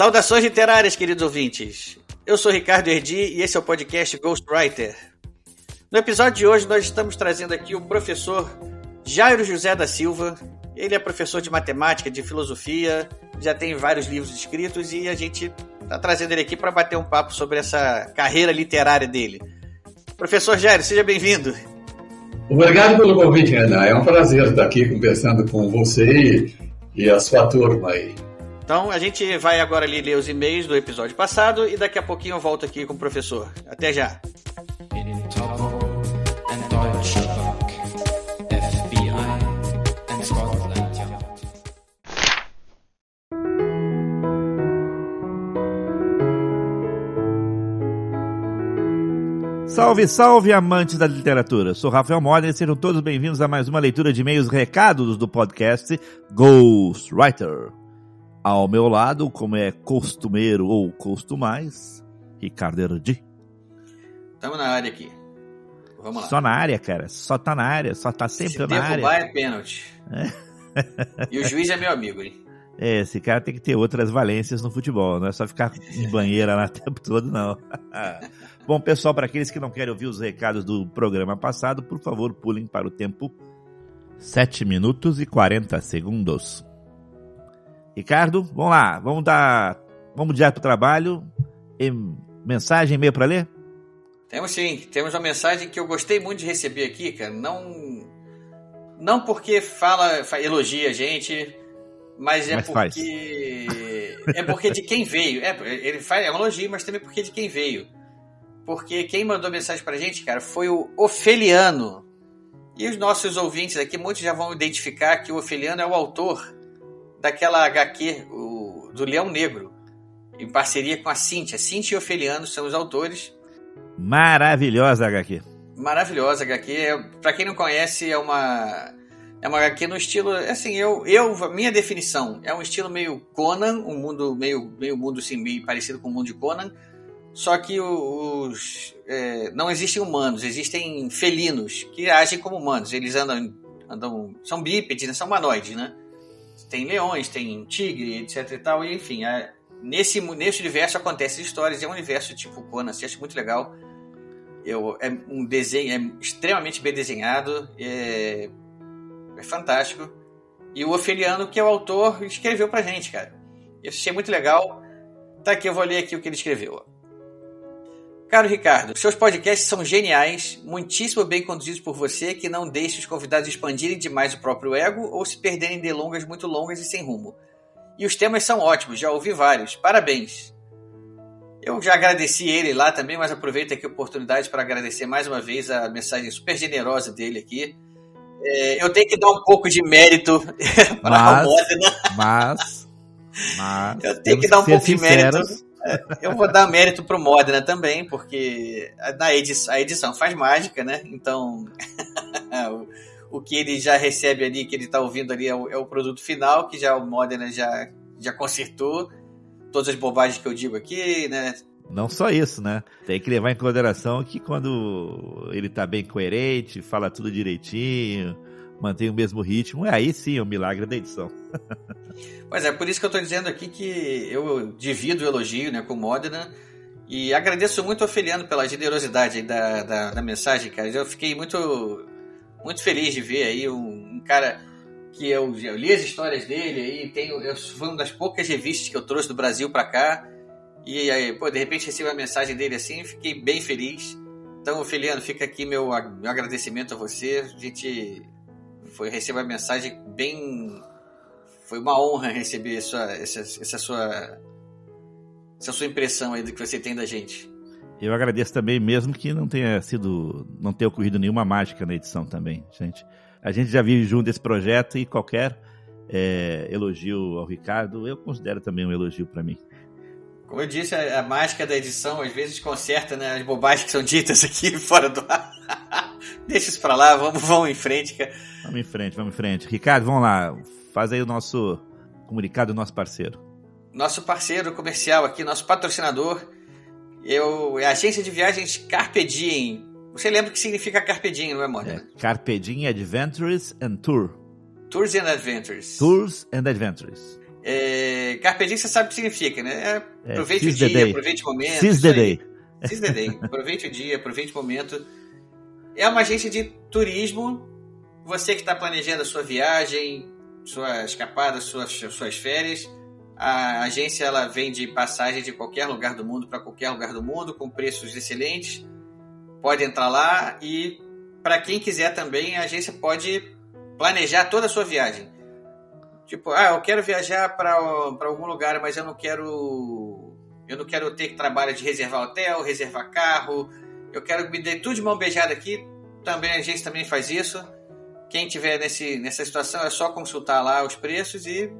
Saudações literárias, queridos ouvintes. Eu sou Ricardo Erdi e esse é o podcast Ghostwriter. No episódio de hoje, nós estamos trazendo aqui o professor Jairo José da Silva. Ele é professor de matemática, de filosofia, já tem vários livros escritos e a gente está trazendo ele aqui para bater um papo sobre essa carreira literária dele. Professor Jairo, seja bem-vindo. Obrigado pelo convite, Renan. É um prazer estar aqui conversando com você e, a sua turma aí. Então a gente vai agora ali ler os e-mails do episódio passado e daqui a pouquinho eu volto aqui com o professor. Até já. Salve, salve, amantes da literatura. Sou Rafael Modern e sejam todos bem-vindos a mais uma leitura de e-mails recados do podcast Ghostwriter. Ao meu lado, como é costumeiro ou costumais, Ricardo Erdi. Estamos na área aqui. Vamos lá. Só na área, cara. Só tá na área. Só tá sempre Se na área. derrubar é pênalti. e o juiz é meu amigo, hein? É, esse cara tem que ter outras valências no futebol, não é só ficar em banheira lá o tempo todo, não. Bom, pessoal, para aqueles que não querem ouvir os recados do programa passado, por favor, pulem para o tempo 7 minutos e 40 segundos. Ricardo, vamos lá, vamos dar. Vamos direto para o trabalho. E, mensagem, e-mail para ler? Temos sim, temos uma mensagem que eu gostei muito de receber aqui, cara. Não, não porque fala, elogia a gente, mas é Mas porque é porque de quem veio. É, ele faz é um elogio, mas também porque de quem veio. Porque quem mandou mensagem pra gente, cara, foi o Ofeliano. E os nossos ouvintes aqui, muitos já vão identificar que o Ofeliano é o autor daquela HQ, o, do Leão Negro, em parceria com a Cíntia. Cíntia e Ofeliano são os autores. Maravilhosa HQ. Maravilhosa HQ. É, pra quem não conhece, é uma é uma HQ no estilo, assim, eu, eu, minha definição, é um estilo meio Conan, um mundo meio, meio mundo assim, meio parecido com o mundo de Conan, só que os, é, não existem humanos, existem felinos que agem como humanos, eles andam, andam são bípedes, né, são humanoides, né? Tem leões, tem tigre, etc e tal, e enfim, é, nesse, nesse universo acontecem histórias, é um universo tipo Conan, assim, acho muito legal. Eu, é um desenho, é extremamente bem desenhado, é, é fantástico. E o Ofeliano, que é o autor, escreveu pra gente, cara. Eu achei muito legal. Tá aqui, eu vou ler aqui o que ele escreveu. Caro Ricardo, seus podcasts são geniais, muitíssimo bem conduzidos por você, que não deixa os convidados expandirem demais o próprio ego ou se perderem em delongas muito longas e sem rumo. E os temas são ótimos, já ouvi vários. Parabéns! Eu já agradeci ele lá também, mas aproveito aqui a oportunidade para agradecer mais uma vez a mensagem super generosa dele aqui. É, eu tenho que dar um pouco de mérito para a Modena. Mas, mas. eu tenho que dar um pouco de mérito. É, eu vou dar mérito pro Modena também, porque a edição, a edição faz mágica, né? Então, o, o, que ele já recebe ali, que ele está ouvindo ali, é o, é o, produto final, que já o Modena já, já consertou. Todas as bobagens que eu digo aqui, né? Não só isso, né? Tem que levar em consideração que quando ele tá bem coerente, fala tudo direitinho, mantém o mesmo ritmo, aí sim é o um milagre da edição. pois é, por isso que eu tô dizendo aqui que eu divido o elogio né, com o Modena e agradeço muito ao Feliano pela generosidade da, da, da, mensagem, cara. Eu fiquei muito, muito feliz de ver aí um, um cara que eu, eu, li as histórias dele aí, tenho, eu, foi uma das poucas revistas que eu trouxe do Brasil para cá e aí, pô, de repente recebi a mensagem dele assim, fiquei bem feliz. Então, Feliano, fica aqui meu, meu agradecimento a você. A gente foi receber a mensagem bem. Foi uma honra receber essa, essa, essa sua essa sua impressão aí do que você tem da gente. Eu agradeço também, mesmo que não tenha sido, não tenha ocorrido nenhuma mágica na edição também, gente. A gente já vive junto esse projeto e qualquer é, elogio ao Ricardo eu considero também um elogio para mim. Como eu disse, a, a mágica da edição às vezes conserta né, as bobagens que são ditas aqui fora do ar. Deixa isso pra lá, vamos, vamos em frente. Cara. Vamos em frente, vamos em frente. Ricardo, vamos lá. Faz aí o nosso comunicado do nosso parceiro. Nosso parceiro comercial aqui, nosso patrocinador, eu, é a agência de viagens Carpe Diem. Você lembra o que significa Carpe Diem, não é, Mônica? É, Carpe Diem Adventures and Tour. Tours and Adventures. Tours and Adventures. É, Carpe Diem você sabe o que significa, né? É, É, aproveite seize o dia, aproveite o momento. Seize the day. Seize the day. Aproveite o dia, aproveite o momento. É uma agência de turismo. Você que está planejando a sua viagem, sua escapada, suas, suas férias. A agência ela vende passagem de qualquer lugar do mundo para qualquer lugar do mundo com preços excelentes. Pode entrar lá e para quem quiser também a agência pode planejar toda a sua viagem. Tipo, ah, eu quero viajar para algum lugar, mas eu não quero eu não quero ter trabalho de reservar hotel, reservar carro. Eu quero me dar tudo de mão beijada aqui. Também a agência também faz isso. Quem tiver nesse, nessa situação é só consultar lá os preços e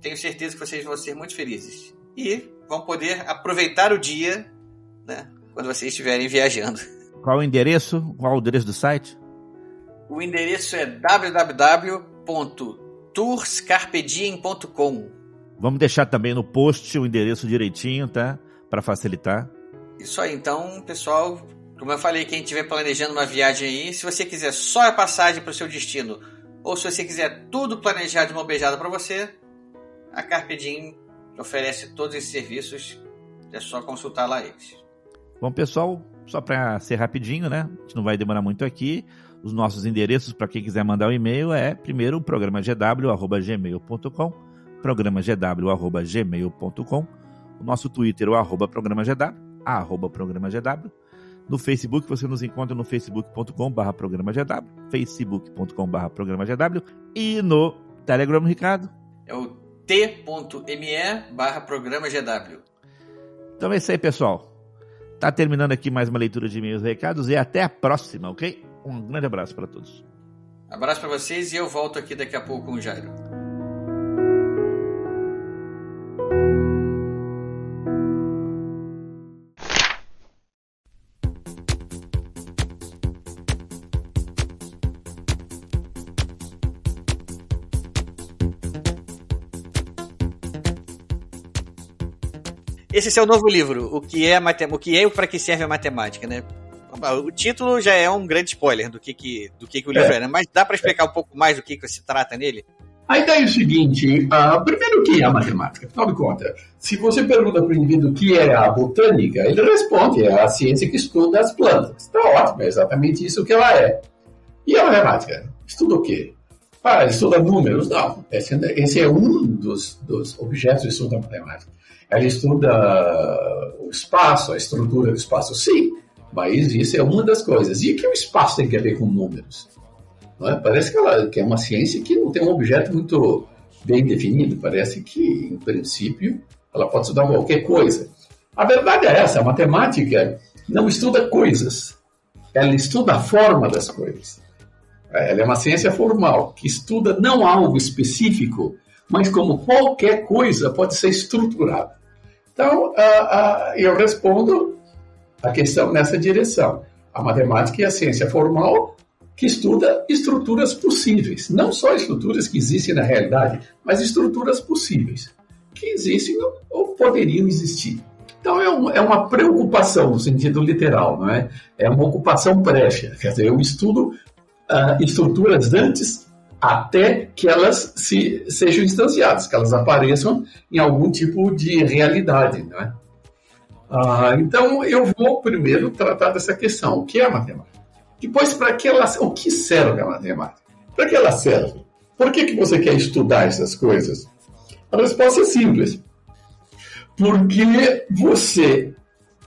tenho certeza que vocês vão ser muito felizes. E vão poder aproveitar o dia né, quando vocês estiverem viajando. Qual o endereço? Qual o endereço do site? O endereço é www.tourscarpediem.com. Vamos deixar também no post o endereço direitinho, tá? Para facilitar. Isso aí, então, pessoal, como eu falei, quem estiver planejando uma viagem aí, se você quiser só a passagem para o seu destino, ou se você quiser tudo planejado de mão beijada para você, a Carpe oferece todos esses serviços. É só consultar lá eles. Bom, pessoal, só para ser rapidinho, né? A gente não vai demorar muito aqui. Os nossos endereços para quem quiser mandar um e-mail é primeiro o programa gw@gmail.com, programa gw@gmail.com, o nosso Twitter o arroba programa gw, arroba programa gw. No Facebook você nos encontra no facebook.com/barra programa gw, facebook.com/barra programa gw e no Telegram, Ricardo. É o t.me barra programa GW. Então é isso aí, pessoal. Tá terminando aqui mais uma leitura de e-mails e recados e até a próxima, ok? Um grande abraço para todos. Abraço para vocês e eu volto aqui daqui a pouco com o Jairo. Esse é seu novo livro, o que é o que é e para que serve a matemática, né? O título já é um grande spoiler do que, que, do que, que o livro é, né? Mas dá para explicar um pouco mais do que, que se trata nele? A ideia é o seguinte: uh, primeiro, o que é a matemática? Afinal de contas, se você pergunta para o indivíduo o que é a botânica, ele responde: é a ciência que estuda as plantas. Está ótimo, é exatamente isso que ela é. E a matemática? Estuda o quê? Ah, estuda números? Não. Esse, esse é um dos, dos objetos de estudo da matemática. Ela estuda o espaço, a estrutura do espaço, sim, mas isso é uma das coisas. E o que o espaço tem a ver com números? É? Parece que, ela, que é uma ciência que não tem um objeto muito bem definido. Parece que, em princípio, ela pode estudar qualquer coisa. A verdade é essa: a matemática não estuda coisas, ela estuda a forma das coisas. Ela é uma ciência formal que estuda não algo específico, mas como qualquer coisa pode ser estruturada. Então, eu respondo a questão nessa direção. A matemática é a ciência formal que estuda estruturas possíveis, não só estruturas que existem na realidade, mas estruturas possíveis, que existem ou poderiam existir. Então é, um, é uma preocupação no sentido literal, não é? É uma ocupação prévia, quer dizer, eu estudo uh, estruturas antes até que elas se, sejam instanciadas, que elas apareçam em algum tipo de realidade, não é? Ah, então, eu vou primeiro tratar dessa questão. O que é a matemática? Depois, para que ela, o que serve a matemática? Para que ela serve? Por que, que você quer estudar essas coisas? A resposta é simples. Porque você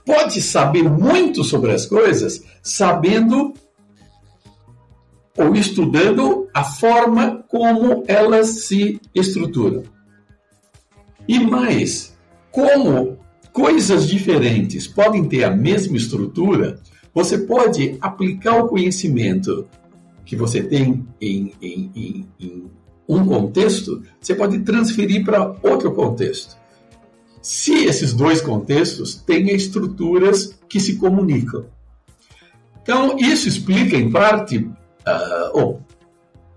pode saber muito sobre as coisas sabendo ou estudando a forma como elas se estruturam. E mais, como coisas diferentes podem ter a mesma estrutura, você pode aplicar o conhecimento que você tem em, em, em, em um contexto, você pode transferir para outro contexto. se esses dois contextos têm estruturas que se comunicam. Então, isso explica, em parte, uh, ou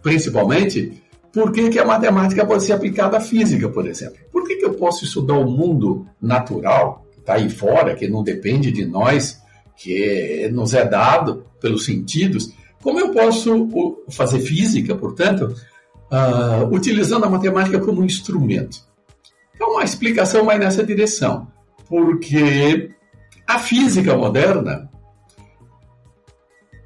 principalmente, por que, que a matemática pode ser aplicada à física, por exemplo. Por que, que eu posso estudar o mundo natural, que está aí fora, que não depende de nós, que nos é dado pelos sentidos? Como eu posso fazer física, portanto, uh, utilizando a matemática como um instrumento? Então, uma explicação vai nessa direção, porque a física moderna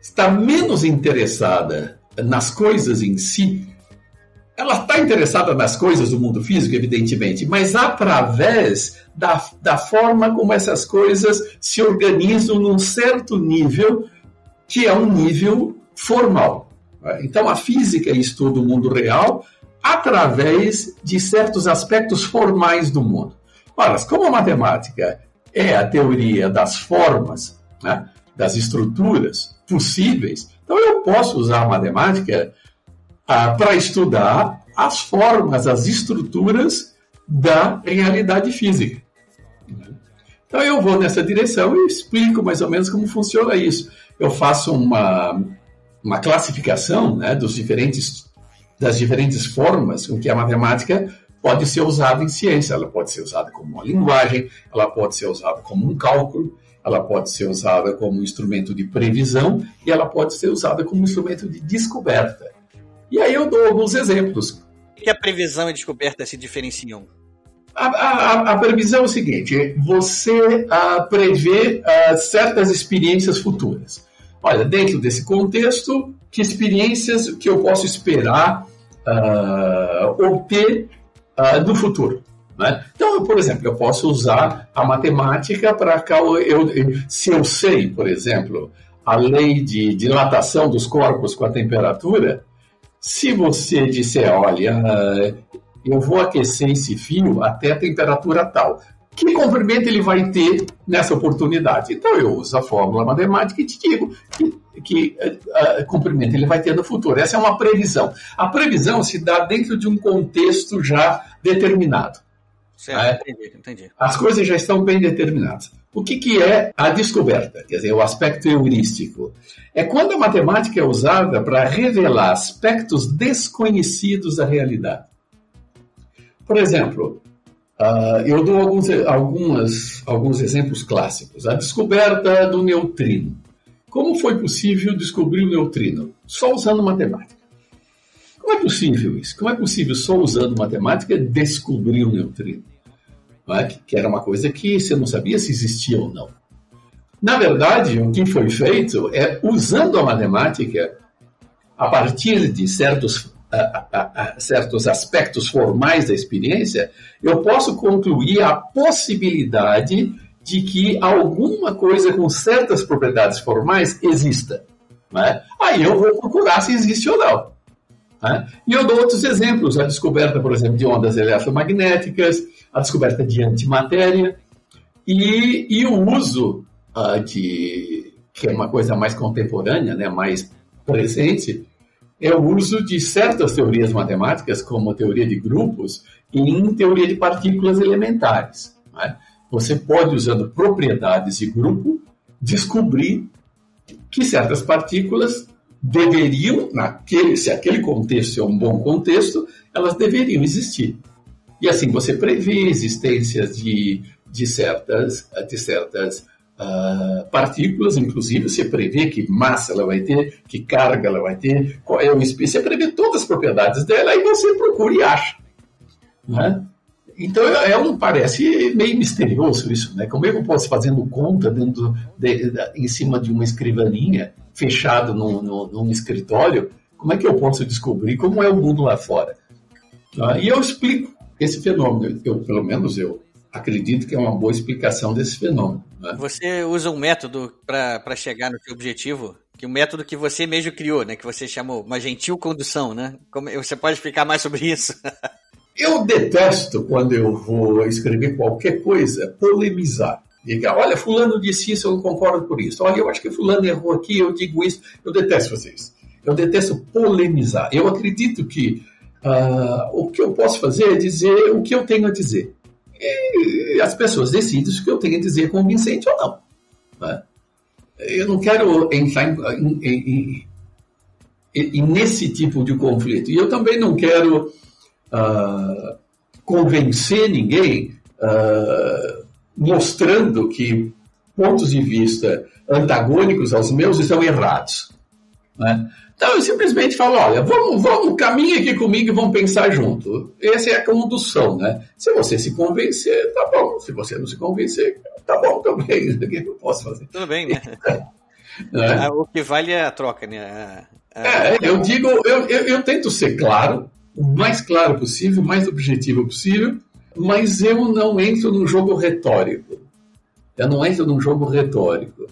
está menos interessada nas coisas em si. Ela está interessada nas coisas do mundo físico, evidentemente, mas através da, da forma como essas coisas se organizam num certo nível, que é um nível formal. Então, a física estuda o mundo real através de certos aspectos formais do mundo. Ora, como a matemática é a teoria das formas, né, das estruturas possíveis, então eu posso usar a matemática ah, para estudar as formas, as estruturas da realidade física. Então eu vou nessa direção e explico mais ou menos como funciona isso. Eu faço uma, uma classificação né, dos diferentes, das diferentes formas com que a matemática pode ser usada em ciência. Ela pode ser usada como uma linguagem, ela pode ser usada como um cálculo, ela pode ser usada como instrumento de previsão e ela pode ser usada como instrumento de descoberta. E aí eu dou alguns exemplos. O que a previsão e a descoberta se diferenciam? A, a, a previsão é o seguinte: você ah, prevê ah, certas experiências futuras. Olha, dentro desse contexto, que experiências que eu posso esperar uh, obter uh, no futuro? Né? Então, por exemplo, eu posso usar a matemática para eu, eu, se eu sei, por exemplo, a lei de dilatação dos corpos com a temperatura, se você disser, olha, eu vou aquecer esse fio até a temperatura tal, que comprimento ele vai ter nessa oportunidade. Então eu uso a fórmula matemática e te digo que, que uh, comprimento ele vai ter no futuro. Essa é uma previsão. A previsão se dá dentro de um contexto já determinado. Certo, é? entendi, entendi. As coisas já estão bem determinadas. O que, que é a descoberta? Quer dizer, o aspecto heurístico. É quando a matemática é usada para revelar aspectos desconhecidos da realidade. Por exemplo, Uh, eu dou alguns, algumas, alguns exemplos clássicos. A descoberta do neutrino. Como foi possível descobrir o neutrino? Só usando matemática. Como é possível isso? Como é possível, só usando matemática, descobrir o neutrino? É? Que era uma coisa que você não sabia se existia ou não. Na verdade, o que foi feito é, usando a matemática, a partir de certos a, a, a certos aspectos formais da experiência, eu posso concluir a possibilidade de que alguma coisa com certas propriedades formais exista. Né? Aí eu vou procurar se existe ou não. Né? E eu dou outros exemplos: a descoberta, por exemplo, de ondas eletromagnéticas, a descoberta de antimatéria e, e o uso uh, de, que é uma coisa mais contemporânea, né, mais presente, é o uso de certas teorias matemáticas, como a teoria de grupos, em teoria de partículas elementares. Né? Você pode, usando propriedades de grupo, descobrir que certas partículas deveriam, naquele, se aquele contexto é um bom contexto, elas deveriam existir. E assim você prevê a existência de, de certas, de certas uh, partículas, inclusive você prevê que massa ela vai ter, que carga ela vai ter, qual é o espécie, você prevê todas as propriedades dela e você procura e acha. Né? Então é um, parece meio misterioso isso, né? Como é que eu posso fazendo conta dentro de, de, em cima de uma escrivaninha, fechado num, num, num, escritório, como é que eu posso descobrir como é o mundo lá fora? Ah, e eu explico esse fenômeno, eu, pelo menos eu acredito que é uma boa explicação desse fenômeno. Né? Você usa um método para chegar no seu objetivo? Que o um método que você mesmo criou, né? Que você chamou uma gentil condução, né? Como, você pode explicar mais sobre isso? eu detesto quando eu vou escrever qualquer coisa polemizar. Diga, olha, fulano disse isso, eu não concordo por isso. Olha, eu acho que fulano errou aqui, eu digo isso. Eu detesto fazer isso. Eu detesto polemizar. Eu acredito que uh, o que eu posso fazer é dizer o que eu tenho a dizer e as pessoas decidem se o que eu tenho a dizer é convincente ou não. Né? Eu não quero entrar em, em, em, nesse tipo de conflito. E eu também não quero uh, convencer ninguém uh, mostrando que pontos de vista antagônicos aos meus estão errados. Né? Então eu simplesmente falo, olha, vamos, vamos, caminha aqui comigo e vamos pensar junto. Essa é a condução, né? Se você se convencer, tá bom. Se você não se convencer, tá bom também. O que eu posso fazer? Tudo bem, né? É. O que vale é a troca, né? A, a... É, eu digo, eu, eu, eu tento ser claro, o mais claro possível, o mais objetivo possível, mas eu não entro num jogo retórico. Eu não entro num jogo retórico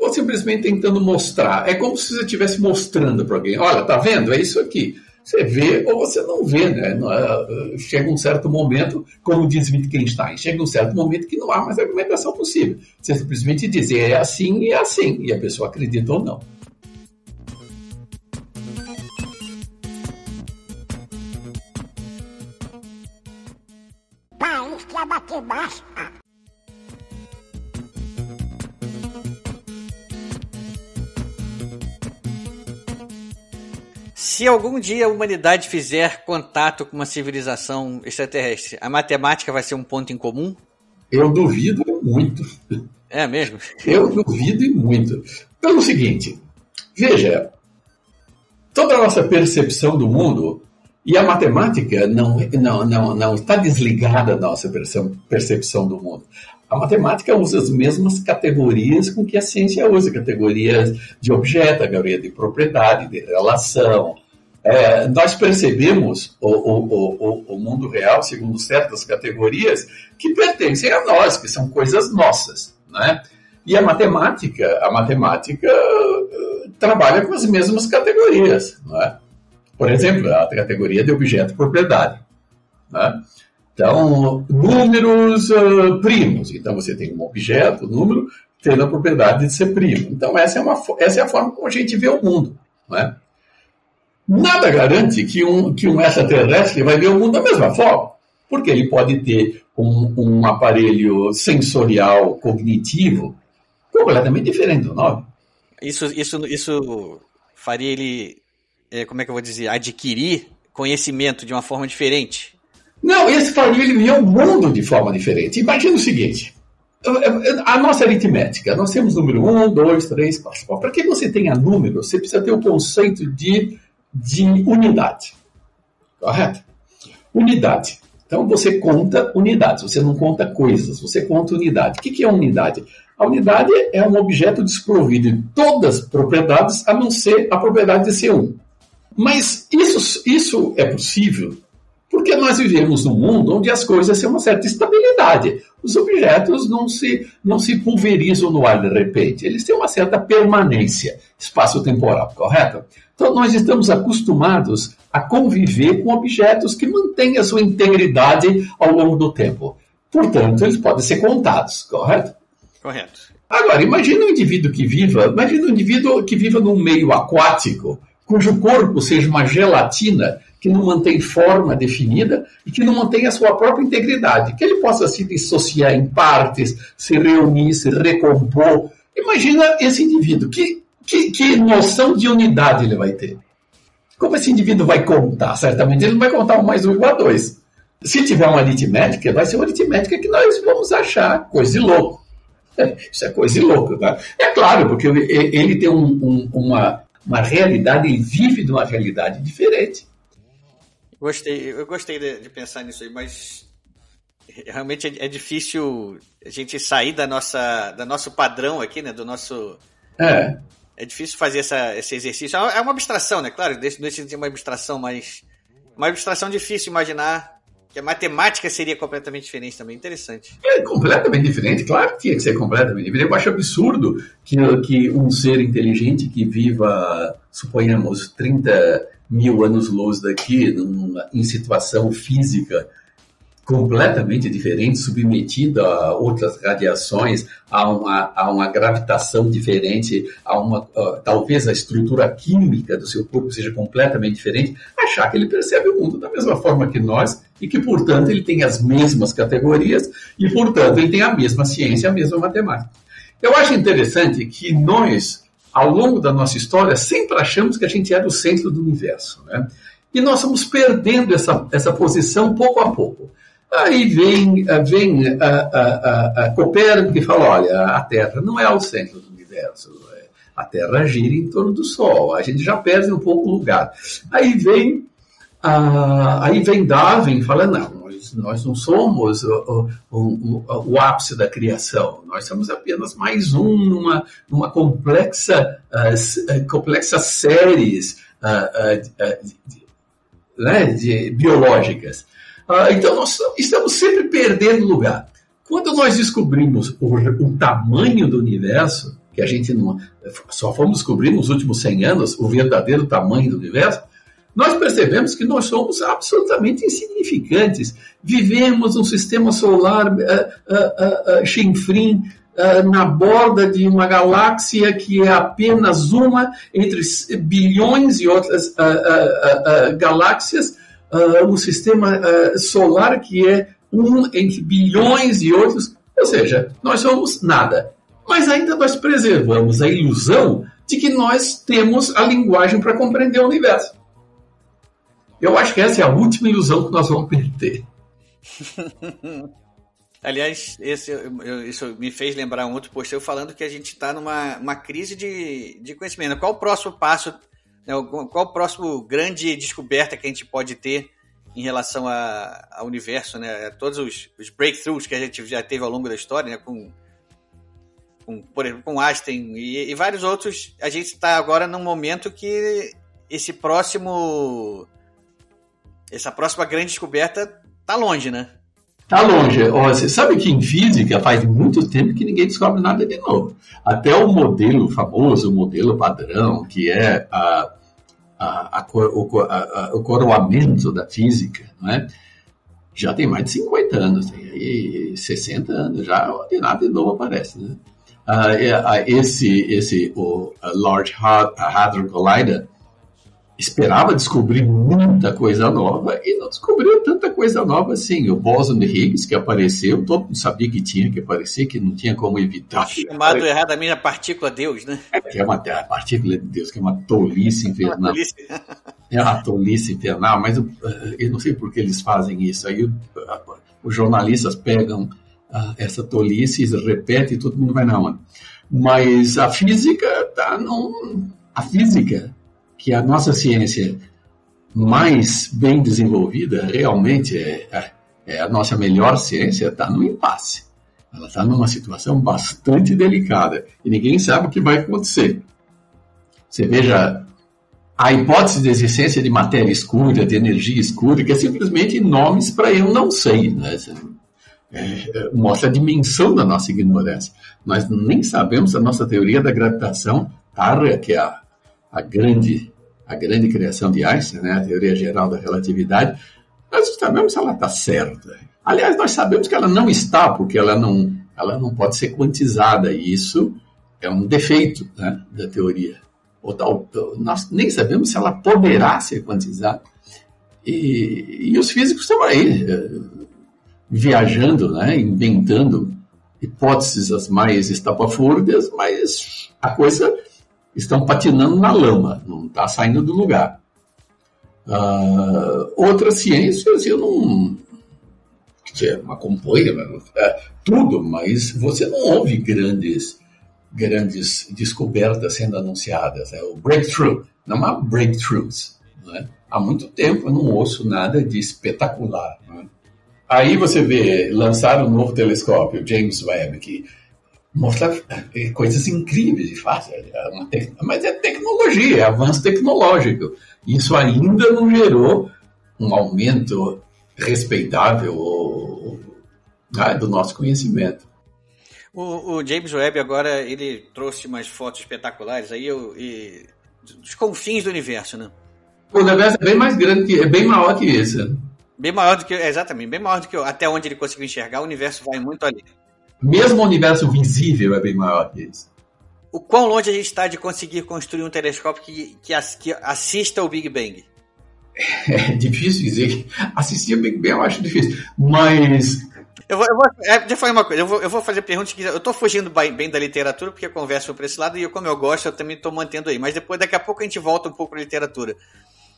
ou simplesmente tentando mostrar. É como se você estivesse mostrando para alguém: olha, tá vendo? É isso aqui. Você vê ou você não vê, né? É, chega um certo momento, como diz Wittgenstein, chega um certo momento que não há mais argumentação possível. Você simplesmente diz é assim e é assim, e a pessoa acredita ou não. País que bater baixo. Se algum dia a humanidade fizer contato com uma civilização extraterrestre, a matemática vai ser um ponto em comum? Eu duvido muito. É mesmo? Eu duvido e muito. Pelo seguinte, veja, toda a nossa percepção do mundo e a matemática não, não, não, não está desligada da nossa percepção do mundo. A matemática usa as mesmas categorias com que a ciência usa, categorias de objeto, categoria de propriedade, de relação, é, nós percebemos o, o, o, o, mundo real, segundo certas categorias, que pertencem a nós, que são coisas nossas. Né? E a matemática, a matemática uh, trabalha com as mesmas categorias. Né? Por exemplo, a categoria de objeto propriedade. Né? Então, números uh, primos. Então, você tem um objeto, um número, tendo a propriedade de ser primo. Então, essa é, uma, essa é a forma como a gente vê o mundo. Né? Nada garante que um, que um extraterrestre vai ver o mundo da mesma forma, porque ele pode ter um, um aparelho sensorial cognitivo completamente diferente do nosso. Isso, isso, isso faria ele, é, como é que eu vou dizer, adquirir conhecimento de uma forma diferente? Não, esse faria ele ver o mundo de forma diferente. Imagina o seguinte: a nossa aritmética, nós temos número 1, 2, 3, 4. Para que você tenha número, você precisa ter o conceito de de unidade. Correto? Unidade. Então você conta unidades, você não conta coisas, você conta unidade. O que é unidade? A unidade é um objeto desprovido de todas as propriedades, a não ser a propriedade de ser um. Mas isso, isso é possível porque nós vivemos num mundo onde as coisas têm uma certa estabilidade. Os objetos não se, não se pulverizam no ar de repente, eles têm uma certa permanência espaço-temporal, correto? Então nós estamos acostumados a conviver com objetos que mantêm a sua integridade ao longo do tempo. Portanto, eles podem ser contados, correto? Correto. Agora, imagine um indivíduo que viva, imagine um indivíduo que viva num meio aquático, cujo corpo seja uma gelatina que não mantém forma definida e que não mantém a sua própria integridade, que ele possa se dissociar em partes, se reunir, se recompor. Imagina esse indivíduo, que, que, que noção de unidade ele vai ter? Como esse indivíduo vai contar? Certamente ele não vai contar um mais um igual a dois. Se tiver uma aritmética, vai ser uma aritmética que nós vamos achar coisa de louco. Isso é coisa de louco. Tá? É claro, porque ele tem um, um, uma, uma realidade, ele vive de uma realidade diferente. Gostei, eu gostei de, de pensar nisso aí, mas realmente é, é, difícil a gente sair da nossa, da nosso padrão aqui, né? Do nosso. É. É difícil fazer essa, esse exercício. É uma abstração, né? Claro, deixa, deixa de ser uma abstração, mas. Uma abstração difícil imaginar que a matemática seria completamente diferente também. Interessante. É completamente diferente, claro que tinha que ser completamente diferente. Eu acho absurdo que, que um ser inteligente que viva, suponhamos, 30 mil anos-luz daqui, numa, em situação física completamente diferente, submetido a outras radiações, a uma, a uma gravitação diferente, a uma talvez a estrutura química do seu corpo seja completamente diferente, achar que ele percebe o mundo da mesma forma que nós e que, portanto, ele tem as mesmas categorias e, portanto, ele tem a mesma ciência, a mesma matemática. Eu acho interessante que nós, ao longo da nossa história, sempre achamos que a gente é do centro do universo, né? E nós estamos perdendo essa, essa posição pouco a pouco. Aí vem, eh, vem a, a, a, a Copérnico e fala, olha, a Terra não é o centro do universo, é, a Terra gira em torno do Sol, a gente já perde um pouco o lugar. Aí vem, aí vem Darwin e fala, não, nós, não somos o, o, o, o, ápice da criação, nós somos apenas mais um numa, numa complexa, uh, complexa séries uh, uh, de, né, de, biológicas. Ah, então, nós estamos sempre perdendo lugar. Quando nós descobrimos o, o, tamanho do universo, que a gente não, só fomos descobrir nos últimos 100 anos o verdadeiro tamanho do universo, nós percebemos que nós somos absolutamente insignificantes. Vivemos um sistema solar uh, na borda de uma galáxia que é apenas uma entre bilhões e outras galáxias um sistema solar que é um entre bilhões e outros, ou seja, nós somos nada. Mas ainda nós preservamos a ilusão de que nós temos a linguagem para compreender o universo. Eu acho que essa é a última ilusão que nós vamos perder. Aliás, esse, isso me fez lembrar um outro post eu falando que a gente está numa uma crise de, de conhecimento. Qual o próximo passo né, qual o próximo grande descoberta que a gente pode ter em relação a, ao universo, né? Todos os, os, breakthroughs que a gente já teve ao longo da história, né? Com, com por exemplo, com Einstein e, e vários outros. A gente está agora num momento que esse próximo, essa próxima grande descoberta está longe, né? Está longe. Você sabe que em física faz muito tempo que ninguém descobre nada de novo. Até o modelo famoso, o modelo padrão, que é a, a, a, o, o coroamento da física, não é? já tem mais de 50 anos, tem aí 60 anos, já de nada de novo aparece. Né? Uh, esse, esse o Large Hadron Collider esperava descobrir muita coisa nova e não descobriu tanta coisa nova assim. O bóson de Higgs que apareceu, todo mundo sabia que tinha que aparecer, que não tinha como evitar. Chamado erradamente a partícula Deus, né? É, que é uma a partícula de Deus, que é uma tolice infernal. É uma tolice infernal, mas eu, eu, não sei por que eles fazem isso. Aí os jornalistas pegam uh, essa tolice e repetem e todo mundo vai na onda. Mas a física tá num... A física que a nossa ciência mais bem desenvolvida realmente é, é, é a nossa melhor ciência está no impasse. Ela está numa situação bastante delicada e ninguém sabe o que vai acontecer. Você veja a hipótese de existência de matéria escura, de energia escura, que é simplesmente nomes para eu não sei. Né? É, é, mostra a dimensão da nossa ignorância. Nós nem sabemos a nossa teoria da gravitação, que é a, a grande a grande criação de Einstein, né, a teoria geral da relatividade, nós sabemos se ela está certa. Aliás, nós sabemos que ela não está, porque ela não, ela não pode ser quantizada, e isso é um defeito né, da teoria. Tal, nós nem sabemos se ela poderá ser quantizada. E, e os físicos estão aí, eh, viajando, né, inventando hipóteses as mais estapafúrdias, mas a coisa estão patinando na lama, não está saindo do lugar. Uh, outras ciências eu não, você não acompanha é, tudo, mas você não ouve grandes, grandes descobertas sendo anunciadas. É o breakthrough, não há breakthroughs. Né? Há muito tempo eu não ouço nada de espetacular. Né? Aí você vê lançar um novo telescópio, James Webb, que mostrar é, coisas incríveis e fáceis. É mas é tecnologia, é avanço tecnológico. Isso ainda não gerou um aumento respeitável né, do nosso conhecimento. O, o, James Webb agora ele trouxe umas fotos espetaculares aí eu, e, dos confins do universo, né? O universo é bem mais grande que é bem maior que isso. Bem maior do que. Exatamente, bem maior do que até onde ele conseguiu enxergar, o universo vai muito ali. Mesmo o universo visível é bem maior que isso. O quão longe a gente está de conseguir construir um telescópio que, que, que assista o Big Bang? É difícil dizer. Assistir o Big Bang eu acho difícil. Mas eu vou, eu vou, é, já foi uma coisa, eu vou, eu vou fazer perguntas que. Eu tô fugindo bem da literatura, porque a conversa foi pra esse lado, e eu, como eu gosto, eu também tô mantendo aí. Mas depois, daqui a pouco, a gente volta um pouco pra literatura.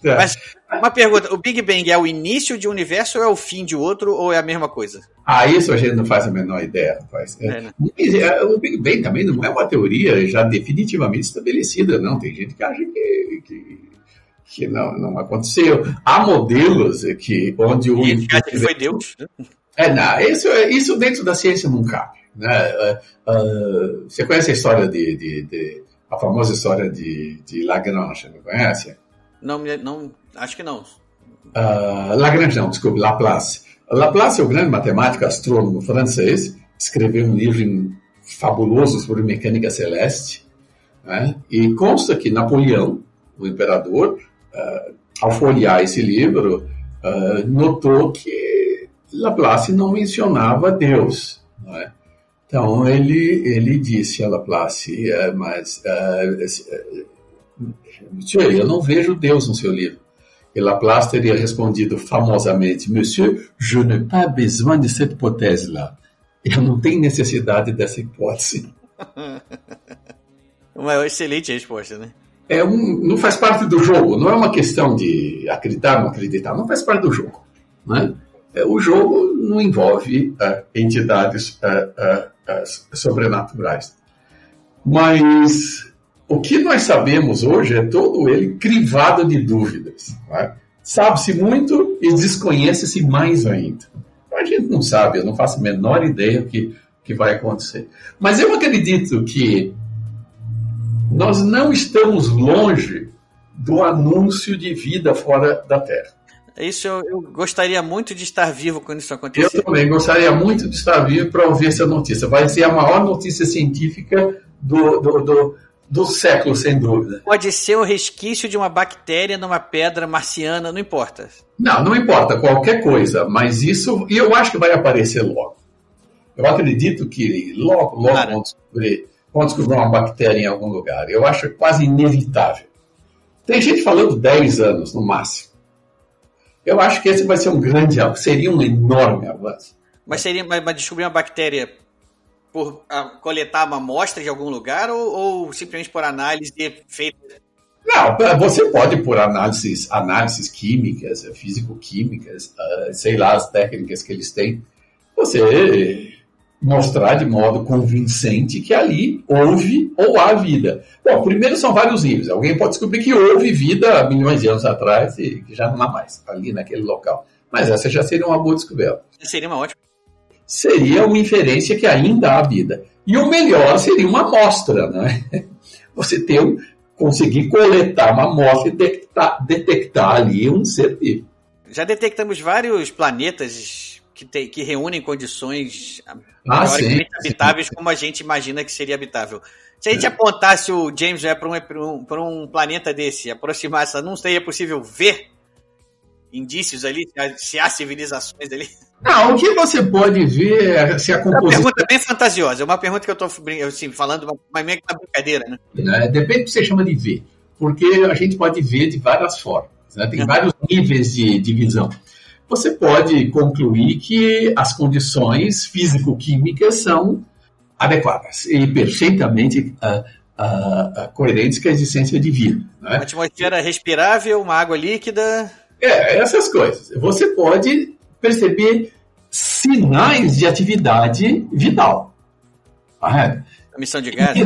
É. Mas uma pergunta: o Big Bang é o início de um universo ou é o fim de outro, ou é a mesma coisa? Ah, isso a gente não faz a menor ideia, rapaz. É, né? é, o Big Bang também não é uma teoria já definitivamente estabelecida, não. Tem gente que acha que, que, que não, não aconteceu. Há modelos que onde o. E que foi Deus. Né? É, não, isso, isso dentro da ciência não cabe. Né? Uh, uh, você conhece a história de, de, de, a famosa história de, de Lagrange, não conhece? Não, não, acho que não. Uh, Lagrange não, desculpe, Laplace. Laplace é o grande matemático astrônomo francês, escreveu um livro fabuloso sobre mecânica celeste, né? e consta que Napoleão, o imperador, ao folhear esse livro, notou que Laplace não mencionava Deus. É? Então ele, ele disse a Laplace, uh, mas uh, Monsieur, eu não vejo Deus no seu livro. E Laplace teria respondido famosamente, Monsieur, je n'ai pas besoin de cette hypothèse-là. Eu não tenho necessidade dessa hipótese. Uma excelente resposta, né? É um, não faz parte do jogo, não é uma questão de acreditar ou não acreditar, não faz parte do jogo. Né? É, o jogo não envolve uh, entidades uh, uh, sobrenaturais. Mas o que nós sabemos hoje é todo ele crivado de dúvidas. É? Sabe-se muito e desconhece-se mais ainda. A gente não sabe, eu não faço a menor ideia do que, que vai acontecer. Mas eu acredito que nós não estamos longe do anúncio de vida fora da Terra. Isso eu, eu, gostaria muito de estar vivo quando isso acontecer. Eu também gostaria muito de estar vivo para ouvir essa notícia. Vai ser a maior notícia científica do, do, do, do século, sem dúvida. Pode ser o resquício de uma bactéria numa pedra marciana, não importa. Não, não importa, qualquer coisa. Mas isso, e eu acho que vai aparecer logo. Eu acredito que logo, logo claro. vão, descobrir, vão descobrir uma bactéria em algum lugar. Eu acho quase inevitável. Tem gente falando 10 anos no máximo. Eu acho que esse vai ser um grande, seria um enorme avanço. Mas seria mas, descobrir uma bactéria por a, coletar uma amostra de algum lugar ou, ou simplesmente por análise feita? Não, você pode por análises, análises químicas, físico-químicas, uh, sei lá as técnicas que eles têm. Você mostrar de modo convincente que ali houve ou há vida. Bom, primeiro são vários níveis. Alguém pode descobrir que houve vida há milhões de anos atrás e que já não há mais ali naquele local. Mas essa já seria uma boa descoberta. Seria uma ótima. Seria uma inferência que ainda há vida. E o melhor seria uma amostra, né? Você ter conseguir coletar uma amostra e detectar, detectar ali um ser vivo. Já detectamos vários planetas que, tem, que reúnem condições ah, sim, habitáveis sim. como a gente imagina que seria habitável. Se a gente apontasse o James Webb para um, um, um planeta desse, aproximasse, não seria possível ver indícios ali, se há civilizações ali? Não, o que você pode ver é se a composição... É uma pergunta bem fantasiosa, é uma pergunta que eu estou assim, falando, mas meio que uma brincadeira, né? É, depende do que você chama de ver, porque a gente pode ver de várias formas, né? tem vários níveis de, de visão você pode concluir que as condições físico-químicas são adequadas e perfeitamente uh, uh, coerentes com a existência de vida. Né? Uma atmosfera respirável, uma água líquida. É, essas coisas. Você pode perceber sinais de atividade vital. Ah, Emissão de gás.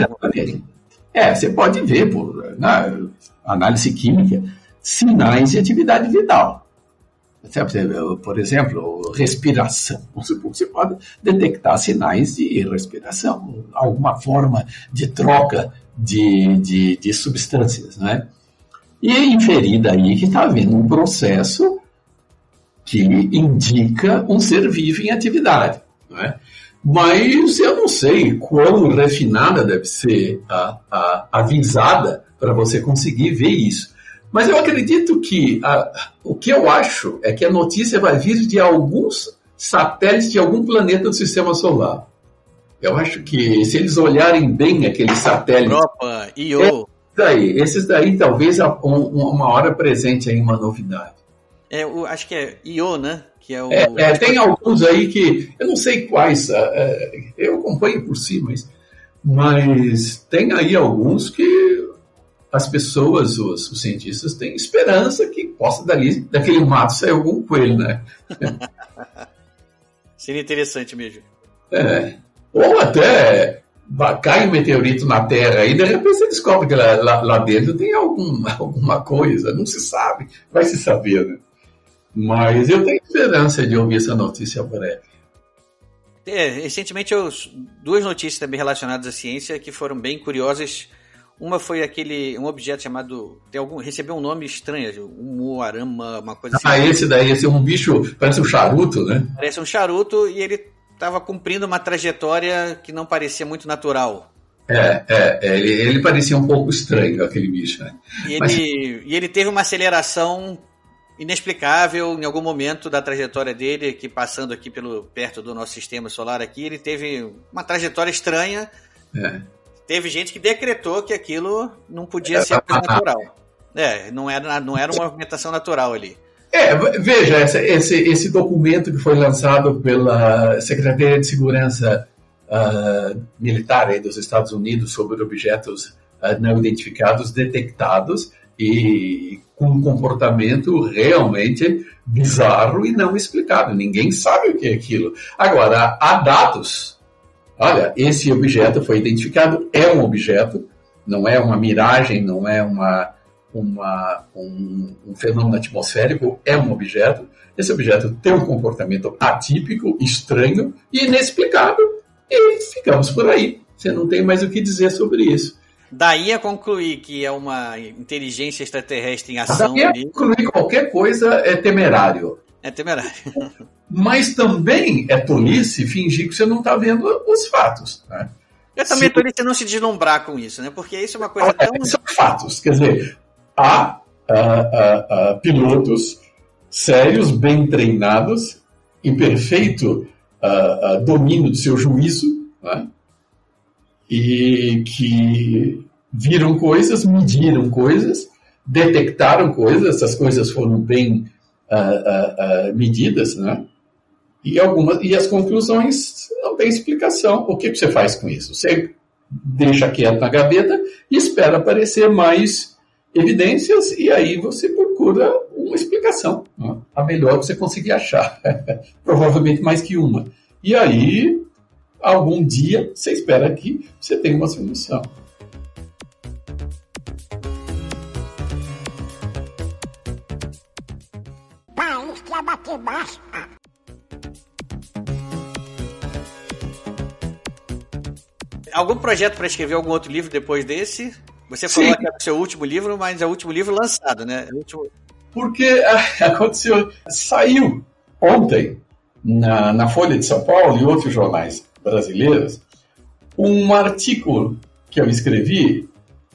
É, você pode ver por na análise química sinais de atividade vital. Por exemplo, respiração. Você pode detectar sinais de respiração, alguma forma de troca de, de, de substâncias, né? E é inferir daí que está havendo um processo que indica um ser vivo em atividade, né? Mas eu não sei quão refinada deve ser a, a, a visada para você conseguir ver isso. Mas eu acredito que a, o que eu acho é que a notícia vai vir de alguns satélites de algum planeta do sistema solar. Eu acho que se eles olharem bem aqueles satélites. Europa, Io. Daí, esses daí talvez uma hora presente aí uma novidade. É, o, acho que é Io, né? Que é, o... é, é tem alguns aí que eu não sei quais, é, é, eu acompanho por si, mas, mas tem aí alguns que as pessoas, os, os cientistas, têm esperança que possa dali, daquele mato sair algum coelho, né? Seria interessante mesmo. É. Ou até cai um meteorito na Terra e de repente você descobre que lá, lá, lá dentro tem algum, alguma coisa, não se sabe, vai se saber, né? Mas eu tenho esperança de ouvir essa notícia breve. É, recentemente eu, duas notícias também relacionadas à ciência que foram bem curiosas. Uma foi aquele um objeto chamado tem algum recebeu um nome estranho, um moarama, uma coisa assim. Ah, esse daí, esse é um bicho, parece um charuto, né? Parece um charuto e ele estava cumprindo uma trajetória que não parecia muito natural. É, é, é ele, ele, parecia um pouco estranho, aquele bicho, né? E ele, Mas... e ele teve uma aceleração inexplicável em algum momento da trajetória dele, que passando aqui pelo perto do nosso sistema solar aqui, ele teve uma trajetória estranha. É. Teve gente que decretou que aquilo não podia ser natural. É, não era, não era uma movimentação natural ali. É, veja, esse, esse documento que foi lançado pela Secretaria de Segurança uh, Militar dos Estados Unidos sobre objetos uh, não identificados detectados e com um comportamento realmente bizarro e não explicado. Ninguém sabe o que é aquilo. Agora, há dados. Olha, esse objeto foi identificado, é um objeto, não é uma miragem, não é uma uma, um, um, fenômeno atmosférico é um objeto. Esse objeto tem um comportamento atípico, estranho e inexplicável. E ficamos por aí. Você não tem mais o que dizer sobre isso. Daí a concluir que é uma inteligência extraterrestre em ação. Daí a ali. concluir qualquer coisa é temerário. É temerário. Mas também é tolice fingir que você não está vendo os fatos. Né? Eu também se... tolice não se deslumbrar com isso, né? Porque isso é uma coisa é, tão. São fatos. Quer dizer, há uh, uh, pilotos sérios, bem treinados, em perfeito domínio do seu juízo, né? E que viram coisas, mediram coisas, detectaram coisas, essas coisas foram bem medidas, né? E, algumas, e as conclusões não têm explicação. O que você faz com isso? Você deixa quieto na gaveta e espera aparecer mais evidências e aí você procura uma explicação, né? a melhor que você conseguir achar, provavelmente mais que uma. E aí, algum dia, você espera que você tenha uma solução. Algum projeto para escrever algum outro livro depois desse? Você falou Sim. que era o seu último livro, mas é o último livro lançado, né? É último... Porque aconteceu, saiu ontem na, na Folha de São Paulo e outros jornais brasileiros um artigo que eu escrevi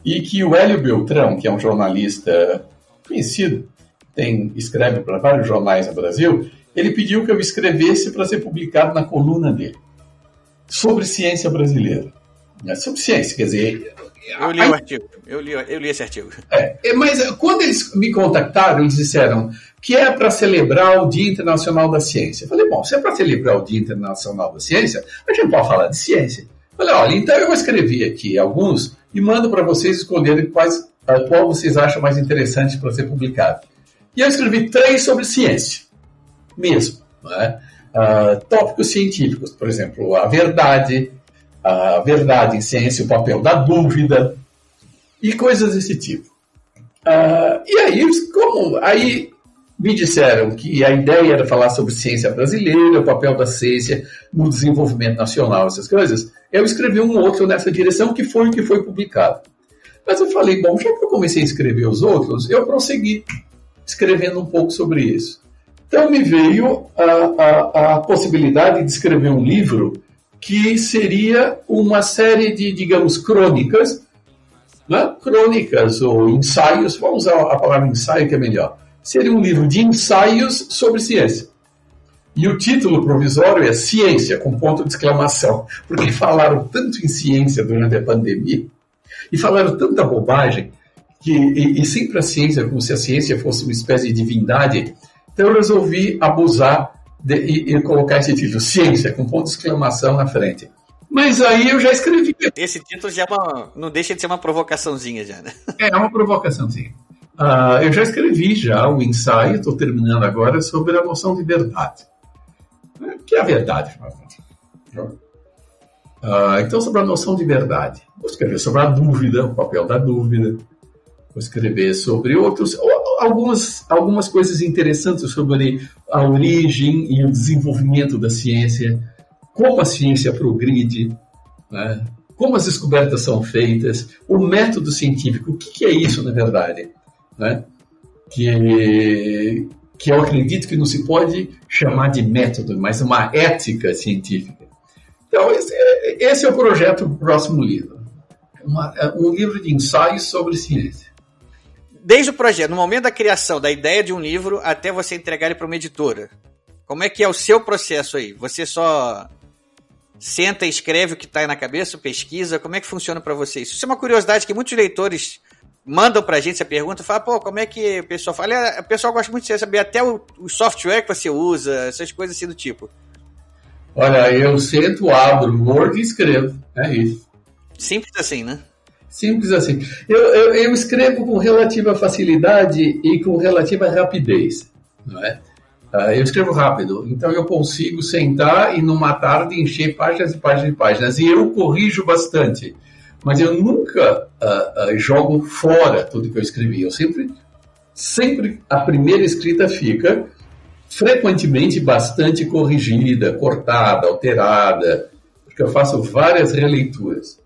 e que o Hélio Beltrão, que é um jornalista conhecido, tem, escreve para vários jornais no Brasil, ele pediu que eu escrevesse para ser publicado na coluna dele sobre ciência brasileira. Sobre ciência, quer dizer, eu li o artigo, eu li, eu li esse artigo. É, é, mas quando eles me contactaram, eles disseram que é para celebrar o Dia Internacional da Ciência. Eu falei, bom, se é para celebrar o Dia Internacional da Ciência, a gente pode falar de ciência. Eu falei, olha, então eu escrevi aqui alguns e mando para vocês escolherem quais, qual vocês acham mais interessante para ser publicado. E eu escrevi três sobre ciência, mesmo. Né? Uh, tópicos científicos, por exemplo, a verdade, a verdade em ciência, o papel da dúvida e coisas desse tipo. Uh, e aí, como aí me disseram que a ideia era falar sobre ciência brasileira, o papel da ciência no desenvolvimento nacional, essas coisas, eu escrevi um outro nessa direção que foi o que foi publicado. Mas eu falei, bom, já que eu comecei a escrever os outros, eu prossegui escrevendo um pouco sobre isso. Então me veio a, a, a possibilidade de escrever um livro que seria uma série de, digamos, crônicas né? crônicas ou ensaios, vamos usar a palavra ensaio que é melhor. Seria um livro de ensaios sobre ciência. E o título provisório é Ciência, com ponto de exclamação, porque falaram tanto em ciência durante a pandemia e falaram tanta bobagem que, e, e sempre a ciência, como se a ciência fosse uma espécie de divindade, então eu resolvi abusar de, e, e colocar esse título, Ciência, com ponto de exclamação na frente. Mas aí eu já escrevi. Esse título já é uma, não deixa de ser uma provocaçãozinha já, né? É, uma provocaçãozinha. Uh, eu já escrevi já o ensaio, estou terminando agora, sobre a noção de verdade. O que é a verdade, uh, Então, sobre a noção de verdade. Vou escrever sobre a dúvida, o papel da dúvida. Vou escrever sobre outros, algumas, algumas coisas interessantes sobre a origem e o desenvolvimento da ciência como a ciência progride, né? como as descobertas são feitas, o método científico, o que, que é isso na verdade? Né? Que, que eu acredito que não se pode chamar de método, mas uma ética científica. Então, esse, esse é o projeto do próximo livro. Uma, um livro de ensaios sobre ciência. Desde o projeto, no momento da criação da ideia de um livro até você entregar ele para uma editora, como é que é o seu processo aí? Você só senta e escreve o que está aí na cabeça, pesquisa? Como é que funciona para vocês? Isso é uma curiosidade que muitos leitores mandam para a gente essa pergunta, fala, pô, como é que o pessoal fala? O pessoal gosta muito de saber até o, o, software que você usa, essas coisas assim do tipo. Olha, eu sento, abro Word e escrevo. É isso. Simples assim, né? Simples assim. Eu, eu, eu escrevo com relativa facilidade e com relativa rapidez, não é? Uh, eu escrevo rápido, então eu consigo sentar e numa tarde encher páginas e páginas e páginas. E eu corrijo bastante, mas eu nunca uh, uh, jogo fora tudo que eu escrevi. Eu sempre, sempre a primeira escrita fica frequentemente bastante corrigida, cortada, alterada, porque eu faço várias releituras.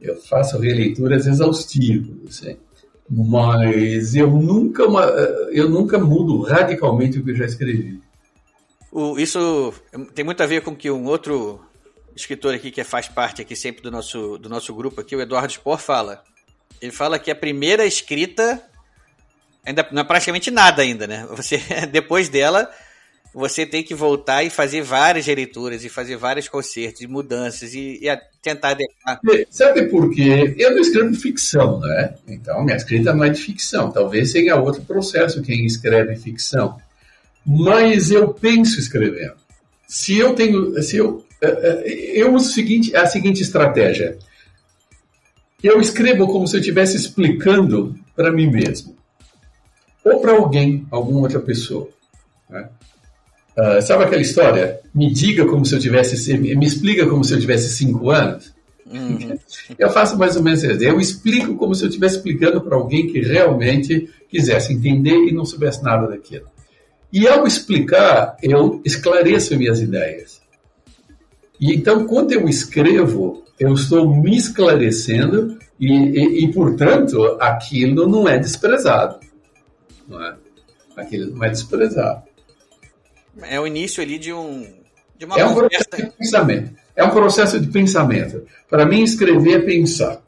Eu faço releituras exaustivas. Assim mas eu nunca, eu nunca mudo radicalmente o que eu já escrevi. O, isso tem muito a ver com que um outro escritor aqui que faz parte aqui sempre do nosso, do nosso grupo aqui, o Eduardo Spor, fala. Ele fala que a primeira escrita ainda não é praticamente nada ainda, né? Você depois dela você tem que voltar e fazer várias releituras e fazer vários concertos e mudanças e, e tentar adequar. Sabe por quê? Eu não escrevo ficção, né? Então, minha escrita não é de ficção. Talvez seja outro processo quem escreve ficção. Mas eu penso escrevendo. Se eu tenho. Se eu, eh, eh, eu uso seguinte, a seguinte estratégia. Eu escrevo como se eu estivesse explicando para mim mesmo. Ou para alguém, alguma outra pessoa. Né? Uh, sabe aquela história? Me diga como se eu tivesse, me explica como se eu tivesse cinco anos. Uhum. Eu faço mais ou menos isso. Eu explico como se eu estivesse explicando para alguém que realmente quisesse entender e não soubesse nada daquilo. E ao explicar, eu esclareço minhas ideias. E então, quando eu escrevo, eu estou me esclarecendo e, e, e portanto, aquilo não é desprezado. Não é? Aquilo não é desprezado. É o início ali de um. De uma é um processo de pensamento. É um processo de pensamento. Para mim, escrever é pensar.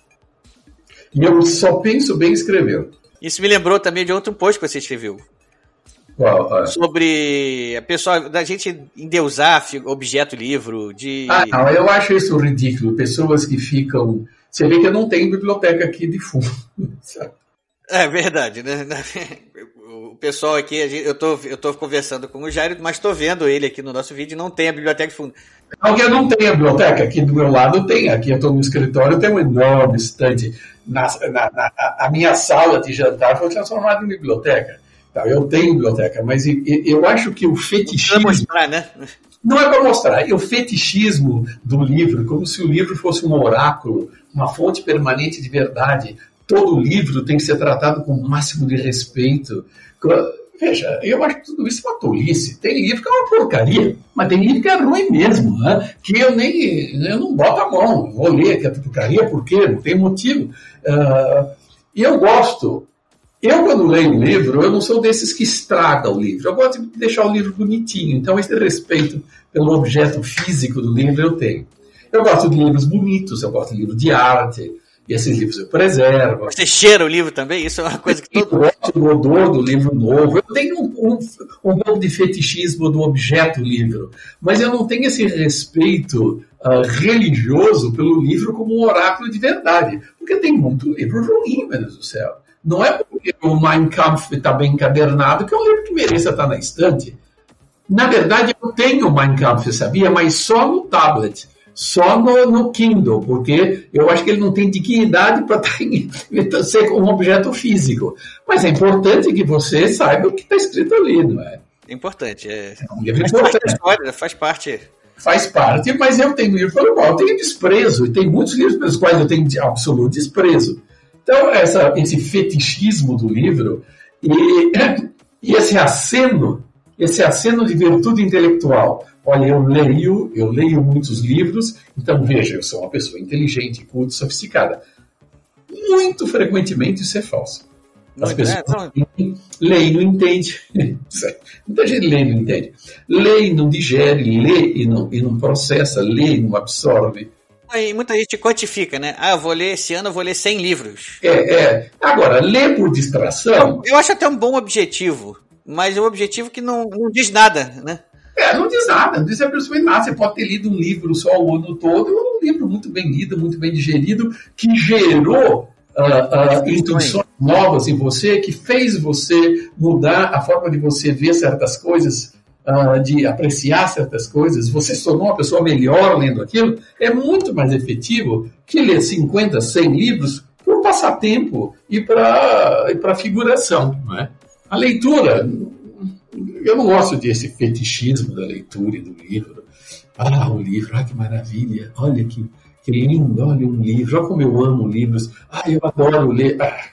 E eu só penso bem escrevendo. Isso me lembrou também de outro post que você escreveu. Qual? Sobre a pessoa, da gente endeusar objeto livro, de. Ah, não, eu acho isso ridículo. Pessoas que ficam. Você vê que eu não tenho biblioteca aqui de fundo. É verdade, né? O pessoal aqui, eu tô, eu tô conversando com o Jairo, mas estou vendo ele aqui no nosso vídeo não tem a biblioteca de fundo. Não, eu não tenho a biblioteca, aqui do meu lado tem, aqui eu estou no escritório, tem um enorme estante. Na, na, na, a minha sala de jantar foi transformada em biblioteca. Tá, eu tenho biblioteca, mas eu, acho que o fetichismo. Não mostrar, né? Não é para mostrar. E o fetichismo do livro, como se o livro fosse um oráculo, uma fonte permanente de verdade, todo livro tem que ser tratado com o máximo de respeito. Veja, eu acho que tudo isso é uma tolice. Tem livro que é uma porcaria, mas tem livro que é ruim mesmo, né? que eu nem eu não boto a mão, vou ler que é porcaria, por quê? Não tem motivo. Uh, e eu gosto. Eu, quando leio um livro, eu não sou desses que estraga o livro. Eu gosto de deixar o livro bonitinho. Então, esse respeito pelo objeto físico do livro eu tenho. Eu gosto de livros bonitos, eu gosto de livros de arte, E esses livros eu preservo. Você cheira o livro também? Isso é uma coisa que todo mundo. Eu o odor do livro novo. Eu tenho um, um, um pouco de fetichismo do objeto livro, mas eu não tenho esse respeito uh, religioso pelo livro como um oráculo de verdade. Porque tem muito livro ruim, meu Deus do céu. Não é porque o Mein Kampf está bem encadernado que é um livro que mereça estar na estante. Na verdade, eu tenho o Mein Kampf, sabia? Mas só no tablet só no, no, Kindle, porque eu acho que ele não tem dignidade para tá ser um objeto físico. Mas é importante que você saiba o que está escrito ali, não é? É importante. É, é um livro faz importante. Parte história, faz parte. Faz parte, mas eu tenho livro pelo qual eu tenho desprezo, e tem muitos livros pelos quais eu tenho absoluto desprezo. Então, essa, esse fetichismo do livro e, e esse aceno, esse aceno de virtude intelectual Olha, eu leio, eu leio muitos livros, então veja, eu sou uma pessoa inteligente, culta, sofisticada. Muito frequentemente isso é falso. As pessoas é, leem e não entendem. Muita gente lê e não entende. Lê e não digere, lê e não, e não processa, lê e não absorve. E muita gente quantifica, né? Ah, eu vou ler esse ano, eu vou ler 100 livros. É, é. Agora, ler por distração. Eu, eu acho até um bom objetivo, mas é um objetivo que não, não diz nada, né? É, não diz nada, não diz absolutamente nada. Você pode ter lido um livro só o ano todo, um livro muito bem lido, muito bem digerido, que gerou uh, uh, intuições novas em você, que fez você mudar a forma de você ver certas coisas, uh, de apreciar certas coisas. Você se tornou uma pessoa melhor lendo aquilo. É muito mais efetivo que ler 50, 100 livros por passatempo e para figuração. Não é? A leitura eu não gosto desse fetichismo da leitura e do livro. Ah, o livro, ah, que maravilha, olha que, que lindo, olha um livro, olha como eu amo livros, ah, eu adoro ler. Ah.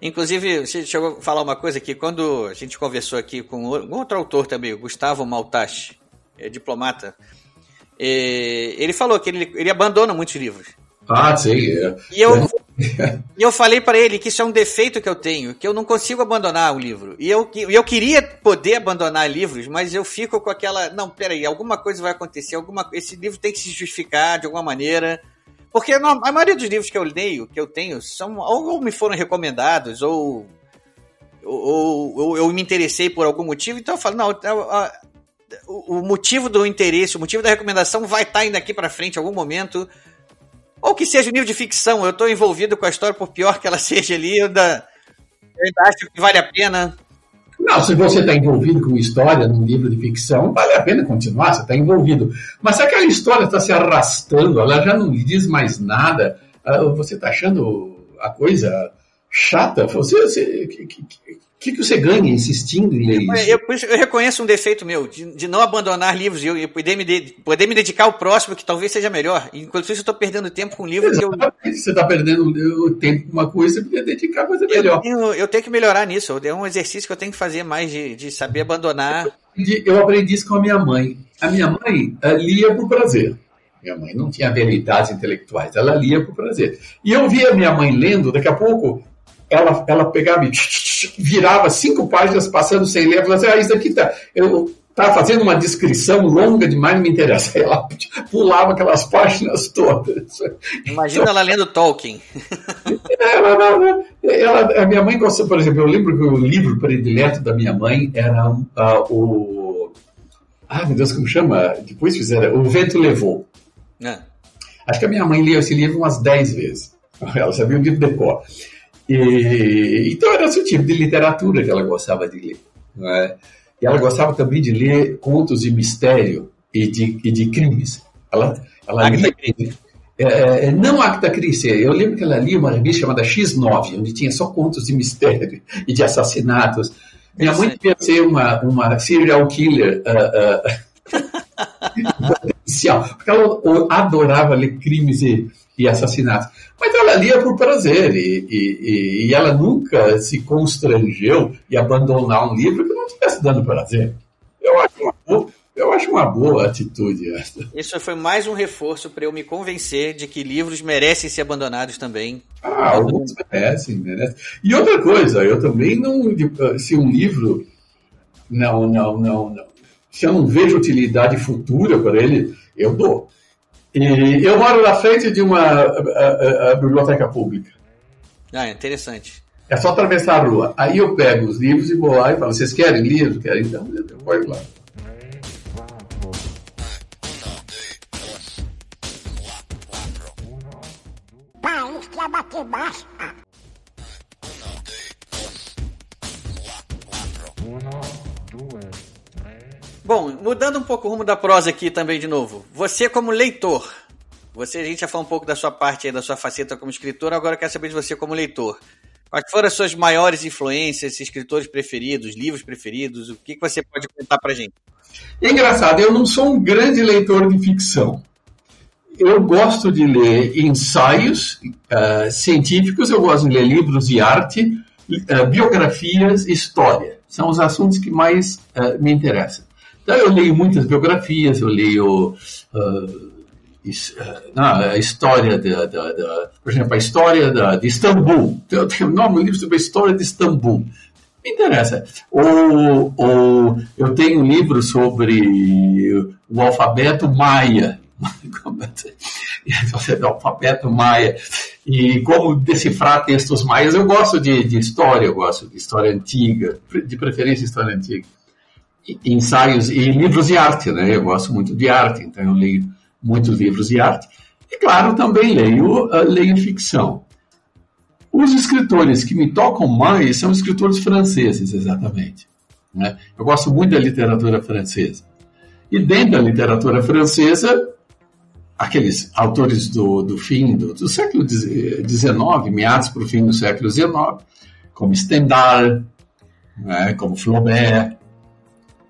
Inclusive, você chegou a falar uma coisa aqui, quando a gente conversou aqui com outro autor também, Gustavo Maltache, é diplomata, ele falou que ele, ele abandona muitos livros. Ah, sim. É. E eu, e eu falei para ele que isso é um defeito que eu tenho, que eu não consigo abandonar o livro. E eu, eu queria poder abandonar livros, mas eu fico com aquela. Não, peraí, alguma coisa vai acontecer, alguma, esse livro tem que se justificar de alguma maneira. Porque a maioria dos livros que eu leio, que eu tenho, são ou, me foram recomendados, ou, ou, ou, eu me interessei por algum motivo, então eu falo, não, o, o motivo do interesse, o motivo da recomendação vai estar indo aqui para frente em algum momento ou que seja um livro de ficção, eu estou envolvido com a história, por pior que ela seja ali, eu acho que vale a pena. Não, se você está envolvido com história num livro de ficção, vale a pena continuar, você está envolvido. Mas se aquela história está se arrastando, ela já não diz mais nada, ah, você está achando a coisa chata, você, você que, que você ganha insistindo em ler isso? Eu, eu reconheço um defeito meu, de, de não abandonar livros e eu, poder, me de, poder me dedicar ao próximo, que talvez seja melhor. Enquanto isso, eu estou perdendo tempo com livros que eu. Você está perdendo o tempo com uma coisa, você podia dedicar a coisa melhor. Eu tenho, eu tenho que melhorar nisso. É um exercício que eu tenho que fazer mais, de, de saber abandonar. Eu aprendi, eu aprendi isso com a minha mãe. A minha mãe lia por prazer. Minha mãe não tinha habilidades intelectuais, ela lia por prazer. E eu via minha mãe lendo, daqui a pouco ela, ela pegava e virava cinco páginas passando sem ler, falava assim, ah, isso aqui tá. Eu estava fazendo uma descrição longa demais, não me interessa. Ela pulava aquelas páginas todas. Imagina então, ela lendo Tolkien. Ela, ela, ela, a minha mãe gostou, por exemplo, eu lembro que o livro predileto da minha mãe era uh, o. Ah, meu Deus, como chama? Depois fizeram. O Vento Levou. É. Acho que a minha mãe lia esse livro umas dez vezes. Ela sabia o livro de cor. E, então era esse tipo de literatura que ela gostava de ler. É? E ela gostava também de ler contos de mistério e de, e de crimes. Ela, ela lia, é, é, não Acta Christie, eu lembro que ela lia uma revista chamada X9, onde tinha só contos de mistério e de assassinatos. Minha mãe devia ser uma, uma serial killer uh, uh, porque ela adorava ler crimes e, e assassinatos. Mas ela lia por prazer e, e, e, ela nunca se constrangeu e abandonar um livro que não estivesse dando prazer. Eu acho uma boa, eu acho uma boa atitude essa. Isso foi mais um reforço para eu me convencer de que livros merecem ser abandonados também. Ah, alguns merecem, merecem. E outra coisa, eu também não. Se um livro. Não, não, não, não. Se eu não vejo utilidade futura para ele, eu dou. E eu moro na frente de uma a, a, biblioteca pública. Ah, interessante. É só atravessar a rua. Aí eu pego os livros e vou lá e falo: vocês querem livro? Querem? Então, eu vou lá. País que bater baixo. Bom, mudando um pouco o rumo da prosa aqui também de novo. Você como leitor, você a gente já falou um pouco da sua parte aí, da sua faceta como escritor, agora eu quero saber de você como leitor. Quais foram as suas maiores influências, escritores preferidos, livros preferidos? O que, que você pode contar pra gente? É engraçado, eu não sou um grande leitor de ficção. Eu gosto de ler ensaios uh, científicos, eu gosto de ler livros de arte, uh, biografias, história. São os assuntos que mais uh, me interessam. Eu leio muitas biografias, eu leio uh, a história, da, da, da, por exemplo, a história da, de Istambul. Eu tenho um nome, livro sobre a história de Istambul. Me interessa. Ou, ou eu tenho um livro sobre o alfabeto maia. alfabeto maia. E como decifrar textos maias. Eu gosto de, de história, eu gosto de história antiga, de preferência história antiga ensaios e livros de arte, né? Eu gosto muito de arte, então eu leio muitos livros de arte. E, claro, também leio, uh, leio ficção. Os escritores que me tocam mais são escritores franceses, exatamente. Né? Eu gosto muito da literatura francesa. E dentro da literatura francesa, aqueles autores do, do fim do, do século XIX, meados para o fim do século XIX, como Stendhal, né? como Flaubert,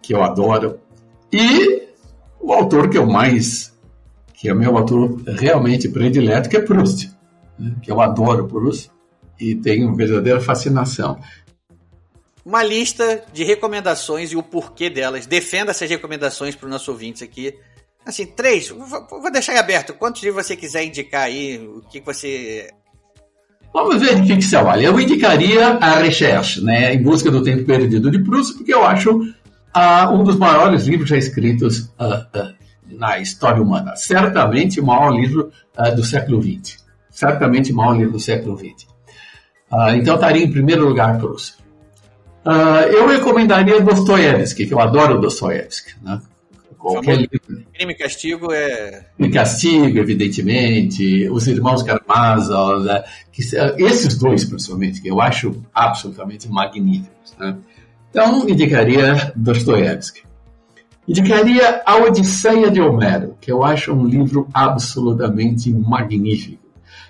que eu adoro, e o autor que eu mais, que é meu autor realmente predileto, que é Proust, né? que eu adoro Proust e tenho verdadeira fascinação. Uma lista de recomendações e o porquê delas. Defenda essas recomendações para os nossos ouvintes aqui. Assim, três, vou deixar aberto. Quantos livros você quiser indicar aí, o que você Vamos ver de ficção. Olha, eu indicaria a Recherche, né, Em Busca do Tempo Perdido de Proust, porque eu acho uh, um dos maiores livros já escritos uh, na história humana. Certamente o maior livro do século XX. Certamente o maior livro do século XX. então estaria em primeiro lugar Proust. eu recomendaria Dostoiévski, que eu adoro Dostoiévski. Né? Qualquer livro. Crime e Castigo é. Crime e Castigo, evidentemente. Os Irmãos Karamazov. Né? Esses dois, principalmente, que eu acho absolutamente magníficos. Né? Então, indicaria Dostoiévski. Indicaria A Odisseia de Homero, que eu acho um livro absolutamente magnífico.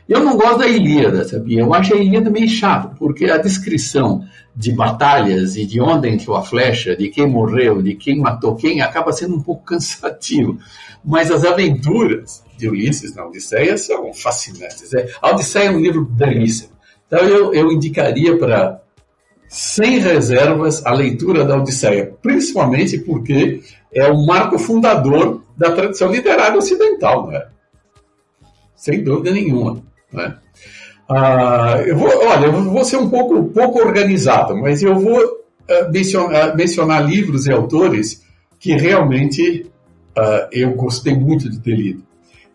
Eu não gosto da Ilíada, sabia? Eu acho a Ilíada meio chato, porque a descrição de batalhas e de onde entrou a flecha, de quem morreu, de quem matou quem, acaba sendo um pouco cansativo. Mas as aventuras de Ulisses na Odisseia são fascinantes. É, a Odisseia é um livro belíssimo. Então eu, eu indicaria para sem reservas a leitura da Odisseia, principalmente porque é o marco fundador da tradição literária ocidental, né? sem dúvida nenhuma. Né? Ah, eu vou, olha, eu vou ser um pouco, pouco organizado, mas eu vou uh, mencionar, mencionar, livros e autores que realmente uh, eu gostei muito de ter lido.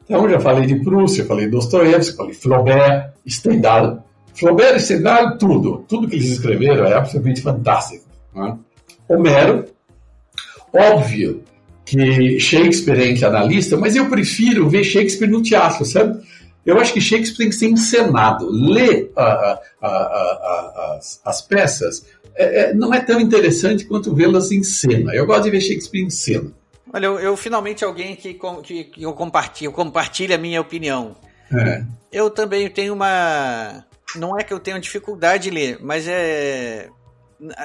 Então, já falei de Proust, falei de Dostoiévski, falei Flaubert, Stendhal, Flaubert e Stendhal, tudo. Tudo que eles escreveram é absolutamente fantástico. Né? Homero, óbvio que Shakespeare entra na lista, mas eu prefiro ver Shakespeare no teatro, sabe? Eu acho que Shakespeare tem que ser encenado. Ler a, a, a, as, as, peças é, é, não é tão interessante quanto vê-las em cena. Eu gosto de ver Shakespeare em cena. Olha, eu, eu finalmente alguém que, que, que eu compartilho, compartilha a minha opinião. É. Eu também tenho uma não é que eu tenha dificuldade de ler, mas é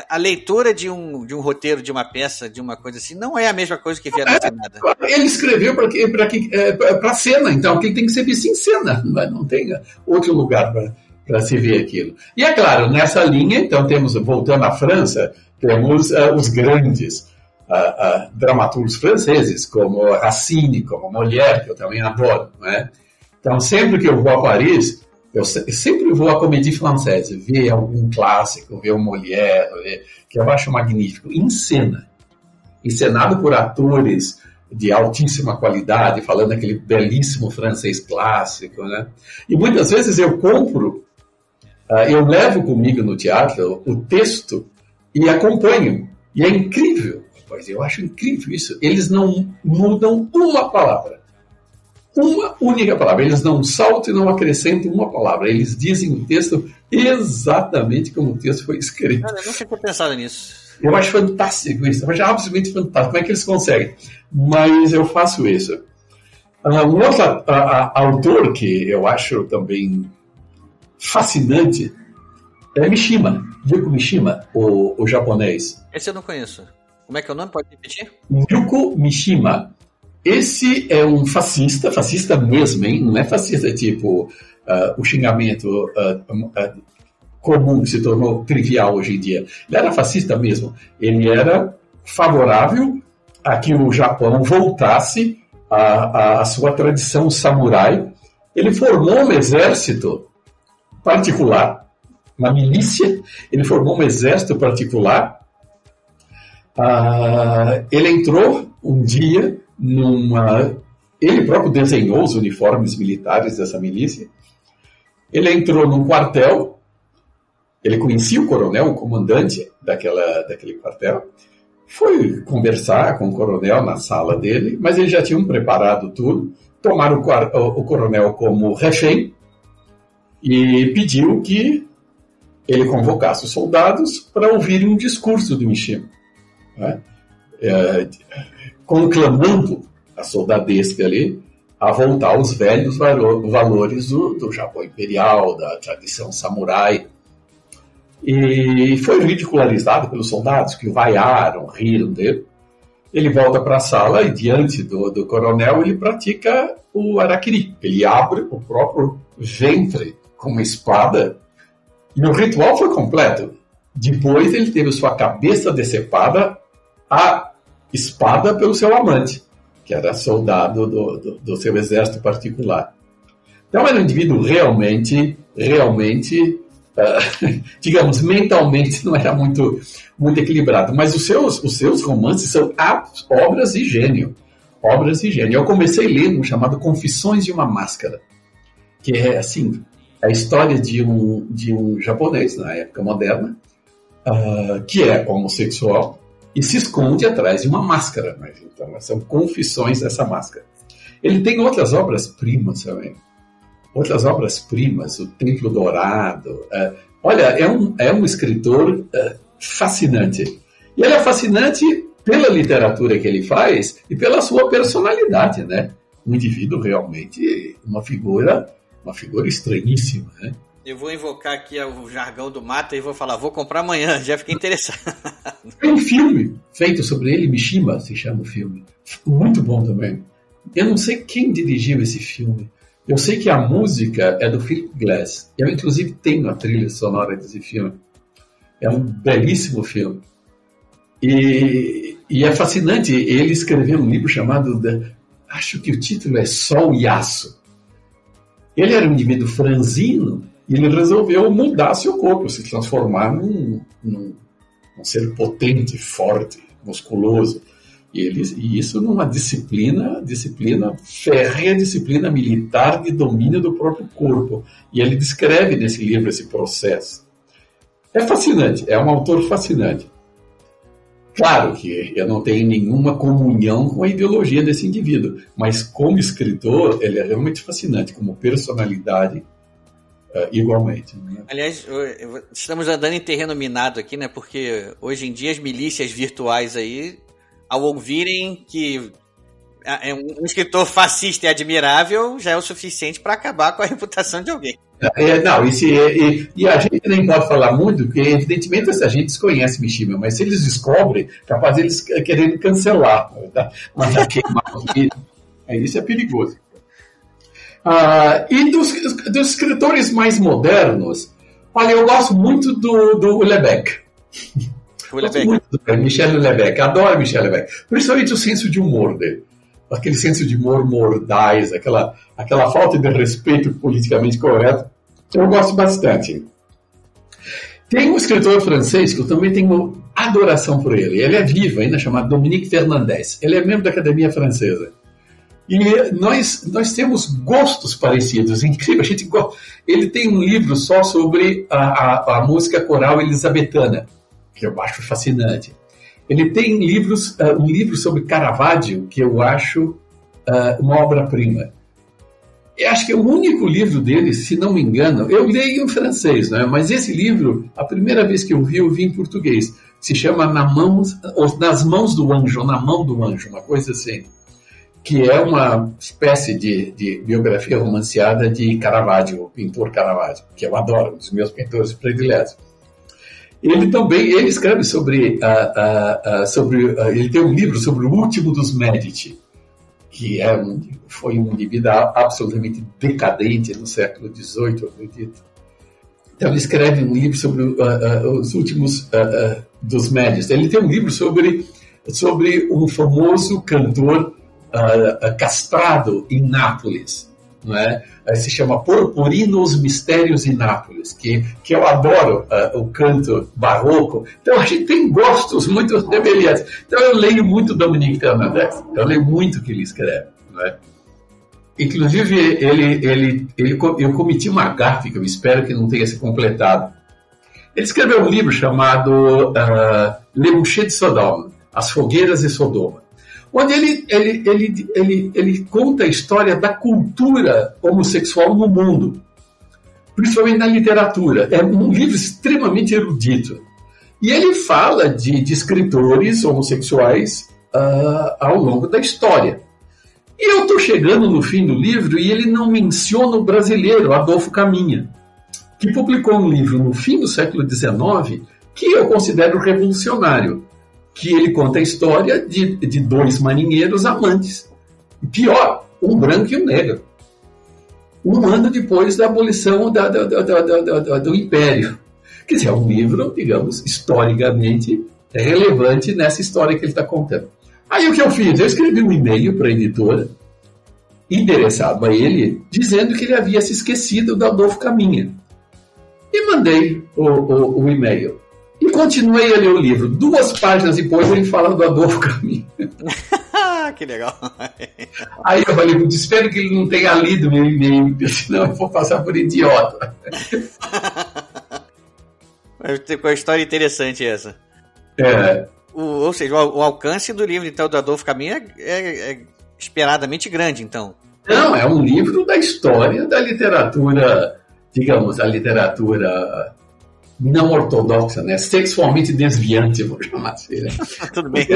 a leitura de um, de um roteiro, de uma peça, de uma coisa assim, não é a mesma coisa que ver na nada. Ele escreveu para é, a cena, então quem tem que ser visto em cena, não, é? não tem outro lugar para se ver aquilo. E é claro, nessa linha, então temos, voltando à França, temos uh, os grandes uh, uh, dramaturgos franceses, como Racine, como Molière, que eu também adoro. Né? Então, sempre que eu vou a Paris, eu sempre vou à Comédie Française, ver algum clássico, ver o Molière, ver, que eu acho magnífico, em cena. Encenado por atores de altíssima qualidade, falando aquele belíssimo francês clássico, né? E muitas vezes eu compro, uh, eu levo comigo no teatro o texto e acompanho. E é incrível, pois eu acho incrível isso. Eles não mudam uma palavra. Uma única palavra. Eles não saltam e não acrescentam uma palavra. Eles dizem o texto exatamente como o texto foi escrito. Cara, eu nunca tinha pensado nisso. Eu acho fantástico isso, eu acho absolutamente fantástico. Como é que eles conseguem? Mas eu faço isso. Uh, um outro uh, uh, autor que eu acho também fascinante é Mishima, Yuko Mishima, o, o japonês. Esse eu não conheço. Como é que é o nome? Pode repetir? Yuko Mishima. Esse é um fascista, fascista mesmo, hein? Não é fascista tipo o xingamento comum que se tornou trivial hoje em dia. Ele era fascista mesmo. Ele era favorável a que o Japão voltasse à, à sua tradição samurai. Ele formou um exército particular, uma milícia. Ele formou um exército particular. Ele entrou um dia numa. Ele próprio desenhou os uniformes militares dessa milícia. Ele entrou num quartel ele conhecia o coronel, o comandante daquela, daquele quartel, foi conversar com o coronel na sala dele, mas eles já tinham preparado tudo, tomaram o, o, coronel como refém e pediu que ele convocasse os soldados para ouvirem um discurso do Mishima, né? é, conclamando a soldadesca ali a voltar aos velhos valores do, do Japão imperial, da tradição samurai, e foi ridicularizado pelos soldados que o vaiaram, riram dele. Ele volta para a sala e, diante do, do coronel, ele pratica o araquiri. Ele abre o próprio ventre com uma espada e o ritual foi completo. Depois ele teve sua cabeça decepada, a espada pelo seu amante, que era soldado do, do, do seu exército particular. Então era um indivíduo realmente, realmente uh, digamos, mentalmente não era muito, muito equilibrado. Mas os seus, os seus romances são obras de gênio. Obras de gênio. Eu comecei lendo um chamado Confissões de uma Máscara, que é, assim, a história de um, de um japonês, na época moderna, uh, que é homossexual e se esconde atrás de uma máscara. Mas, então, são confissões dessa máscara. Ele tem outras obras-primas também outras obras-primas, O Templo Dourado. É, olha, é um, é um escritor é, fascinante. E ele é fascinante pela literatura que ele faz e pela sua personalidade, né? Um indivíduo realmente, uma figura, uma figura estranhíssima, né? Eu vou invocar aqui o jargão do Mata e vou falar, vou comprar amanhã, já fiquei interessado. Tem um filme feito sobre ele, Mishima se chama o filme. Muito bom também. Eu não sei quem dirigiu esse filme. Eu sei que a música é do Philip Glass. Eu, inclusive, tenho a trilha sonora desse filme. É um belíssimo filme. E, e é fascinante. Ele escreveu um livro chamado. acho que o título é Sol e Aço. Ele era um indivíduo franzino ele resolveu mudar seu corpo, se transformar num, num, num ser potente, forte, musculoso. E, eles, e isso numa disciplina, disciplina férrea, disciplina militar de domínio do próprio corpo. E ele descreve nesse livro esse processo. É fascinante, é um autor fascinante. Claro que eu não tenho nenhuma comunhão com a ideologia desse indivíduo, mas como escritor, ele é realmente fascinante, como personalidade, uh, igualmente. Né? Aliás, estamos andando em terreno minado aqui, né? Porque hoje em dia as milícias virtuais aí ao ouvirem que é um escritor fascista e admirável já é o suficiente para acabar com a reputação de alguém. É, não, esse, e, e, a gente nem pode falar muito, porque evidentemente a gente desconhece Mishima, mas se eles descobrem, capaz eles querendo cancelar, tá? mandar queimar é, isso é perigoso. Ah, e dos, dos escritores mais modernos, olha, eu gosto muito do, do Lebec. Muito do Michel Lebec, adoro Michel Lebec. Principalmente o senso de humor dele. Aquele senso de humor mordaz, aquela, aquela falta de respeito politicamente correto. Eu gosto bastante. Tem um escritor francês que eu também tenho adoração por ele. Ele é vivo ainda, chamado Dominique Fernandez. Ele é membro da Academia Francesa. E nós, nós temos gostos parecidos, incrível. A gente. Ele tem um livro só sobre a, a, a música coral elisabetana, que eu acho fascinante. Ele tem livros, uh, um livro sobre Caravaggio, que eu acho uh, uma obra-prima. Eu acho que é o único livro dele, se não me engano, eu leio em francês, né? mas esse livro, a primeira vez que eu vi, eu vi em português. Se chama Na mãos, Nas Mãos do Anjo, ou Na Mão do Anjo, uma coisa assim. Que é uma espécie de, de biografia romanceada de Caravaggio, o pintor Caravaggio, que eu adoro, um dos meus pintores prediletos. Ele também ele escreve sobre, uh, uh, uh, sobre ele tem um livro sobre o último dos Medici, que é um, foi um indivíduo absolutamente decadente no século XVIII, acredito. Então ele escreve um livro sobre uh, uh, os últimos uh, dos médios. Ele tem um livro sobre, sobre um famoso cantor castrado em Nápoles, não é? se chama Purpurinos Mistérios em Nápoles, que, que eu adoro uh, o canto barroco. Então a gente tem gostos muito semelhantes. Então eu leio muito Dominique Fernandes, eu leio muito o que ele escreve. é? Inclusive, ele, ele, ele, eu cometi uma gafe que eu espero que não tenha se completado. Ele escreveu um livro chamado uh, Le Boucher de Sodoma, As Fogueiras de Sodoma onde ele, ele, ele, ele, ele conta a história da cultura homossexual no mundo, principalmente na literatura. É um livro extremamente erudito. E ele fala de, de escritores homossexuais uh, ao longo da história. E eu estou chegando no fim do livro e ele não menciona o brasileiro, Adolfo Caminha, que publicou um livro no fim do século XIX que eu considero revolucionário que ele conta a história de, de dois marinheiros amantes. Pior, um branco e um negro. Um ano depois da abolição da, da, da, do Império. Quer dizer, é um livro, digamos, historicamente relevante nessa história que ele está contando. Aí o que eu fiz? Eu escrevi um e-mail para a editora, endereçado a ele, dizendo que ele havia se esquecido do Adolfo Caminha. E mandei o, o, o e-mail. E continuei a ler o livro. Duas páginas depois ele fala do Adolfo Caminho. que legal. Aí eu falei, espero que ele não tenha lido meu e-mail, senão eu vou passar por idiota. Uma história interessante essa. É. O, ou seja, o, o, alcance do livro então, do Adolfo Caminho é, é, é esperadamente grande, então. Não, é um livro da história da literatura, digamos, a literatura não ortodoxa, né? sexualmente desviante, vou chamar assim. Né? Tudo bem.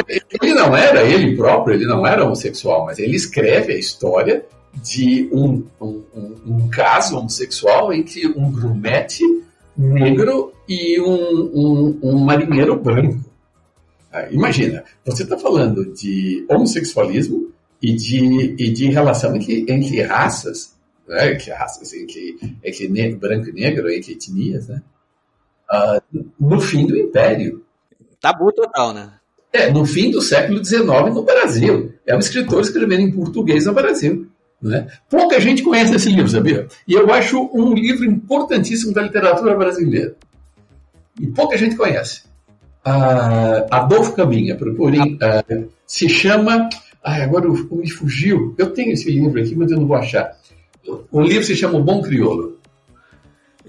Ele não era, ele próprio, ele não era homossexual, mas ele escreve a história de um, um, um, um caso homossexual que um grumete negro e um, um marinheiro branco. Ah, imagina, você está falando de homossexualismo e de, e de relação entre, entre raças, né? entre raças, entre, entre negro, branco e negro, entre etnias, né? Uh, no fim do Império. Tabu total, né? É, no fim do século XIX no Brasil. É um escritor escrevendo em português no Brasil. Né? Pouca gente conhece esse livro, sabia? E eu acho um livro importantíssimo da literatura brasileira. E pouca gente conhece. Uh, Adolfo Caminha, procurem. Uh, se chama. Ai, agora me fugiu. Eu tenho esse livro aqui, mas eu não vou achar. O livro se chama O Bom Crioulo.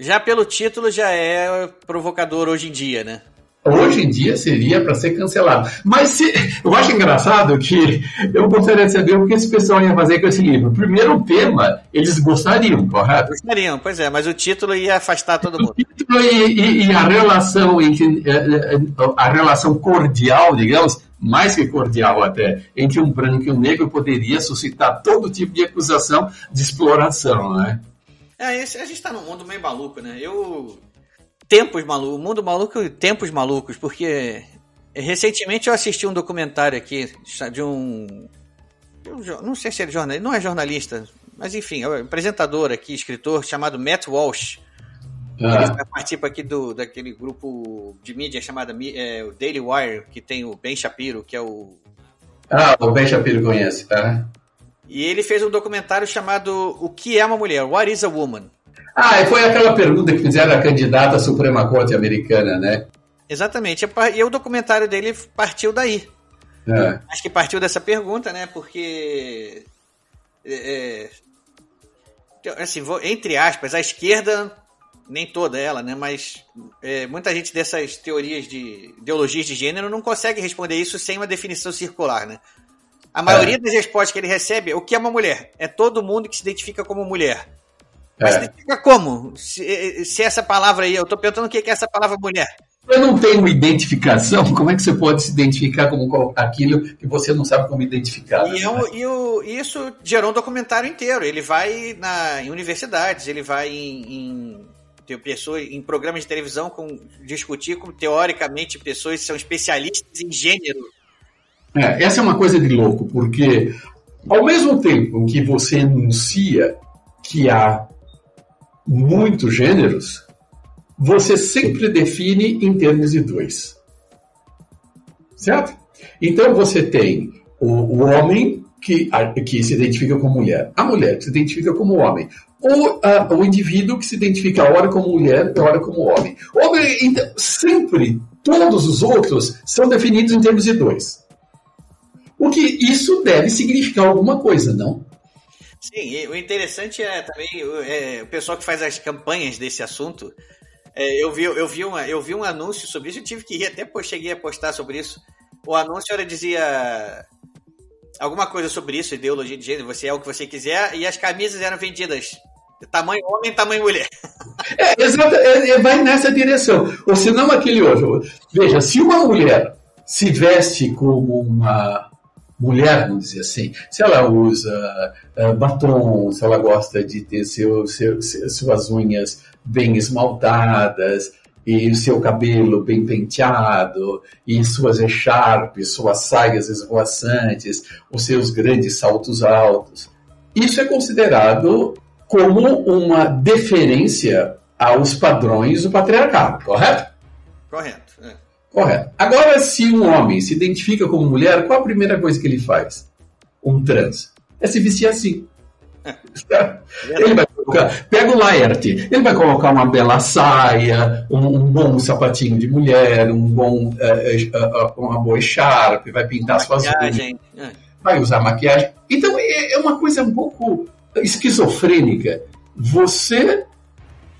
Já pelo título já é provocador hoje em dia, né? Hoje em dia seria para ser cancelado. Mas se, eu acho engraçado que eu gostaria de saber o que esse pessoal ia fazer com esse livro. Primeiro, o tema, eles gostariam, correto? Gostariam, pois é, mas o título ia afastar todo mundo. O título e, e, e a relação entre eh, eh, a relação cordial, digamos, mais que cordial até, entre um branco e um negro poderia suscitar todo tipo de acusação de exploração, né? É, a gente tá num mundo meio maluco, né? Eu. Tempos malucos, mundo maluco e tempos malucos, porque recentemente eu assisti um documentário aqui de um. Não sei se ele é jornalista, não é jornalista, mas enfim, é um apresentador aqui, escritor, chamado Matt Walsh. Ah. Ele participa aqui do, daquele grupo de mídia chamado é, o Daily Wire, que tem o Ben Shapiro, que é o. Ah, o Ben Shapiro conhece, tá? E ele fez um documentário chamado O que é uma mulher? What is a woman? Ah, foi aquela pergunta que fizeram a candidata à Suprema Corte americana, né? Exatamente. E o documentário dele partiu daí. É. Acho que partiu dessa pergunta, né? Porque. É, é assim, vou, entre aspas, a esquerda, nem toda ela, né? Mas é, muita gente dessas teorias de ideologias de gênero não consegue responder isso sem uma definição circular, né? A maioria É. das respostas que ele recebe é o que é uma mulher? É todo mundo que se identifica como mulher. Mas É. se identifica como? Se, se essa palavra aí, eu tô perguntando o que é essa palavra mulher. Eu não tenho identificação, como é que você pode se identificar como aquilo que você não sabe como identificar? E, é um- e o- isso gerou um documentário inteiro. Ele vai na, em universidades, ele vai em, em, pessoas, em programas de televisão com, discutir com, teoricamente, pessoas que são especialistas em gênero. É, essa é uma coisa de louco, porque ao mesmo tempo que você enuncia que há muitos gêneros, você sempre define em termos de dois. Certo? Então você tem o, o homem que, a- que se identifica como mulher, a mulher que se identifica como homem, ou ah, o indivíduo que se identifica ora como mulher, ora como homem. Homem, então, sempre, todos os outros são definidos em termos de dois. O que isso deve significar alguma coisa, não? Sim, o interessante é também é, o pessoal que faz as campanhas desse assunto. é, eu, vi, eu, vi uma, eu vi um anúncio sobre isso, eu tive que rir, até pô, cheguei a postar sobre isso. O anúncio era dizia alguma coisa sobre isso, ideologia de gênero, você é o que você quiser, e as camisas eram vendidas tamanho homem, tamanho mulher. É, exato, é, é, vai nessa direção. Ou se não aquele outro. Veja, se uma mulher se veste como uma mulher, vamos dizer assim, se ela usa eh, batom, se ela gosta de ter seu, seu- suas unhas bem esmaltadas, e o seu cabelo bem penteado, e suas echarpes, suas saias esvoaçantes, os seus grandes saltos altos. Isso é considerado como uma deferência aos padrões do patriarcado, correto? Correto. é. Correto. Agora, se um homem se identifica como mulher, qual a primeira coisa que ele faz? Um trans. É se vestir assim. Ele vai colocar, pega o Laerte, ele vai colocar uma bela saia, um, um bom sapatinho de mulher, um bom, eh, eh, uma boa echarpe, vai pintar suas unhas, Maquiagem. é. vai usar maquiagem. Então é é uma coisa um pouco esquizofrênica. Você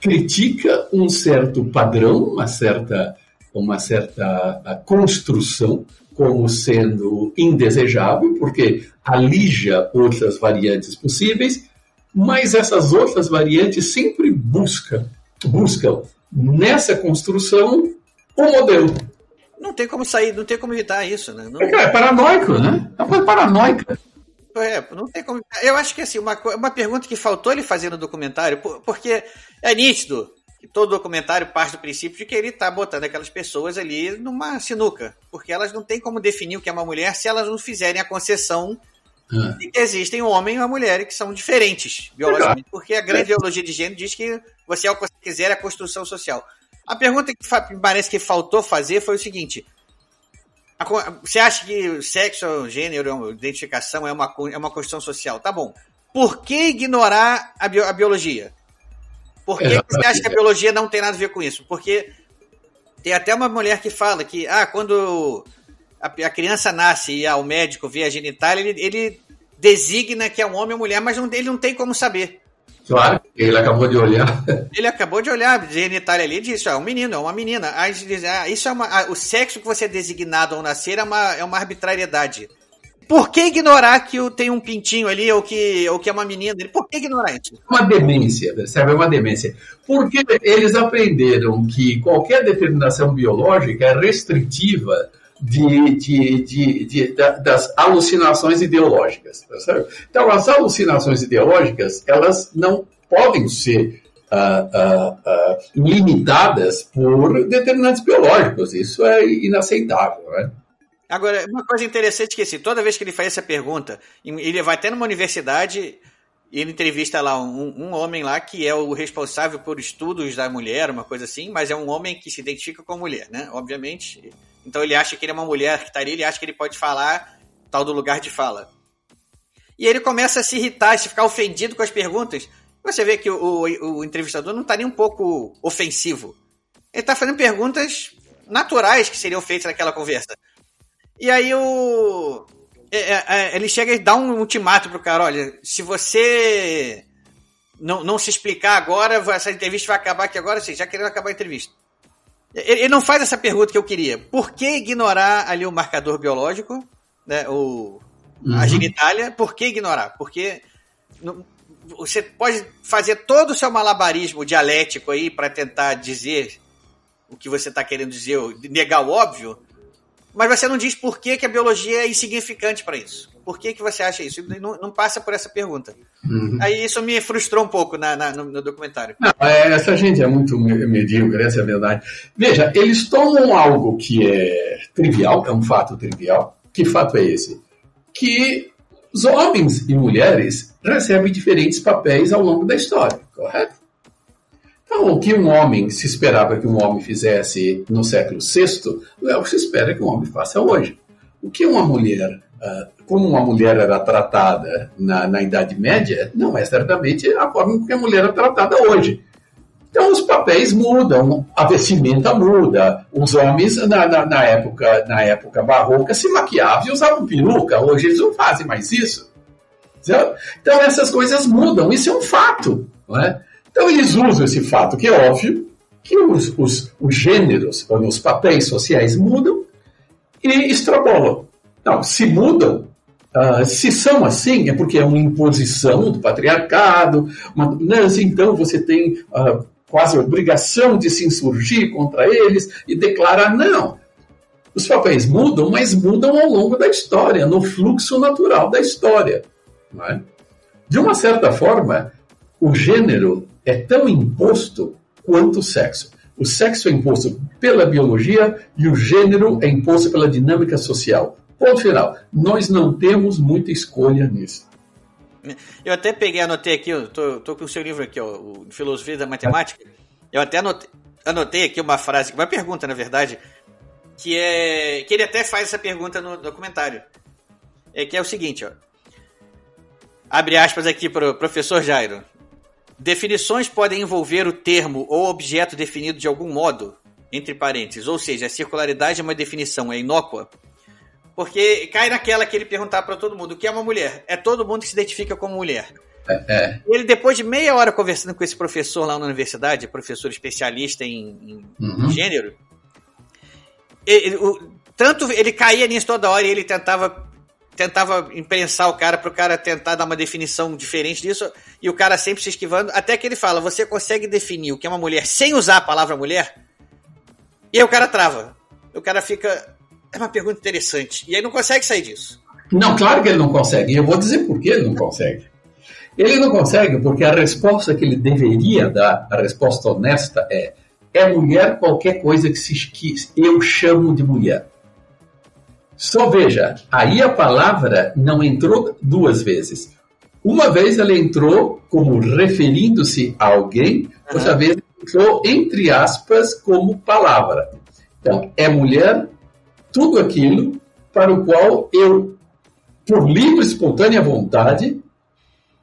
critica um certo padrão, uma certa, uma certa construção como sendo indesejável, porque alija outras variantes possíveis, mas essas outras variantes sempre buscam, buscam nessa construção o modelo. Não tem como sair, não tem como evitar isso, né? Não, É paranoico, né? É uma coisa paranoica. É, não tem como. Eu acho que assim, uma, uma pergunta que faltou ele fazer no documentário, por- porque é nítido que todo documentário parte do princípio de que ele tá botando aquelas pessoas ali numa sinuca. Porque elas não têm como definir o que é uma mulher se elas não fizerem a concessão Ah. de que existem um homem e uma mulher que são diferentes biologicamente. Porque a grande ideologia de gênero diz que você é o que você quiser, é a construção social. A pergunta que me parece que faltou fazer foi o seguinte: Você acha que sexo, gênero, identificação é uma, é uma construção social? Tá bom. Por que ignorar a, bio- a biologia? Por que, você acha que a biologia não tem nada a ver com isso? Porque tem até uma mulher que fala que, ah, quando a, a criança nasce e ah, o médico vê a genitália, ele, ele designa que é um homem ou mulher, mas não, ele não tem como saber. Claro, ele acabou de olhar. Ele acabou de olhar a genitália ali e disse, ó, é um menino, é uma menina. Aí dizem, ah, isso é uma, ah, o sexo que você é designado ao nascer é uma, é uma arbitrariedade. Por que ignorar que tem um pintinho ali ou que, ou que é uma menina? Por que ignorar isso? Uma demência, percebe? É uma demência. Porque eles aprenderam que qualquer determinação biológica é restritiva de, de, de, de- da- das alucinações ideológicas. Percebe? Então, as alucinações ideológicas, elas não podem ser ah, ah, ah, limitadas por determinantes biológicos. Isso é inaceitável. Né? Agora, uma coisa interessante que assim, toda vez que ele faz essa pergunta, ele vai até numa universidade e ele entrevista lá um, um homem lá que é o responsável por estudos da mulher, uma coisa assim, mas é um homem que se identifica com mulher, né? Obviamente. Então ele acha que ele é uma mulher que estaria, ele acha que ele pode falar tal do lugar de fala. E ele começa a se irritar, a se ficar ofendido com as perguntas. Você vê que o, o, o entrevistador não está nem um pouco ofensivo. Ele está fazendo perguntas naturais que seriam feitos naquela conversa. E aí o. É, é, é, ele chega e dá um ultimato pro cara: olha, se você não, não se explicar agora, essa entrevista vai acabar aqui agora, sim, já querendo acabar a entrevista. Ele, não faz essa pergunta que eu queria. Por que ignorar ali o marcador biológico, né, o, uhum. a genitália? Por que ignorar? Porque você pode fazer todo o seu malabarismo dialético aí para tentar dizer o que você está querendo dizer, negar o óbvio, mas você não diz por que, que a biologia é insignificante para isso. Por que, que você acha isso? Não, não passa por essa pergunta. Uhum. Aí isso me frustrou um pouco na, na no, no, documentário. Não, é, essa gente é muito medíocre, essa é a verdade. Veja, eles tomam algo que é trivial, é um fato trivial. Que fato é esse? Que os homens e mulheres recebem diferentes papéis ao longo da história, correto? Então, o que um homem se esperava que um homem fizesse no século VI, não é o que se espera que um homem faça hoje. O que uma mulher, ah, como uma mulher era tratada na, na Idade Média, não é certamente a forma que a mulher é tratada hoje. Então os papéis mudam, a vestimenta muda. Os homens na, na, na, época, na época barroca se maquiavam e usavam peruca. Hoje eles não fazem mais isso. Então essas coisas mudam. Isso é um fato. Não é? Então eles usam esse fato, que é óbvio, que os, os, os gêneros, os papéis sociais mudam e extrapolam. Não, se mudam, uh, se são assim, é porque é uma imposição do patriarcado, uma dominância, então você tem uh, quase a obrigação de se insurgir contra eles e declarar não. Os papéis mudam, mas mudam ao longo da história, no fluxo natural da história. É? De uma certa forma, o gênero é tão imposto quanto o sexo. O sexo é imposto pela biologia e o gênero é imposto pela dinâmica social. Ponto final. Nós não temos muita escolha nisso. Eu até peguei, anotei aqui, tô com o seu livro aqui, ó, o Filosofia da Matemática. Eu até anotei, anotei aqui uma frase, uma pergunta, na verdade, que é. que ele até faz essa pergunta no documentário. É que é o seguinte, ó. Abre aspas aqui para o professor Jairo. Definições podem envolver o termo ou objeto definido de algum modo, entre parênteses, ou seja, a circularidade é uma definição, é inócua. Porque cai naquela que ele perguntar para todo mundo o que é uma mulher. É todo mundo que se identifica como mulher. É, é. Ele, depois de meia hora conversando com esse professor lá na universidade, professor especialista em, em uhum. gênero, ele, o, tanto ele caía nisso toda hora e ele tentava tentava imprensar o cara para o cara tentar dar uma definição diferente disso, e o cara sempre se esquivando, até que ele fala: Você consegue definir o que é uma mulher sem usar a palavra mulher? E aí o cara trava. O cara fica. É uma pergunta interessante. E aí não consegue sair disso. Não, claro que ele não consegue. Eu vou dizer por que ele não consegue. Ele não consegue porque a resposta que ele deveria dar, a resposta honesta, é: é mulher qualquer coisa que, se, que eu chamo de mulher. Só veja, aí a palavra não entrou duas vezes. Uma vez ela entrou como referindo-se a alguém, uhum. outra vez entrou entre aspas como palavra. Então, é mulher tudo aquilo para o qual eu, por livre e espontânea vontade,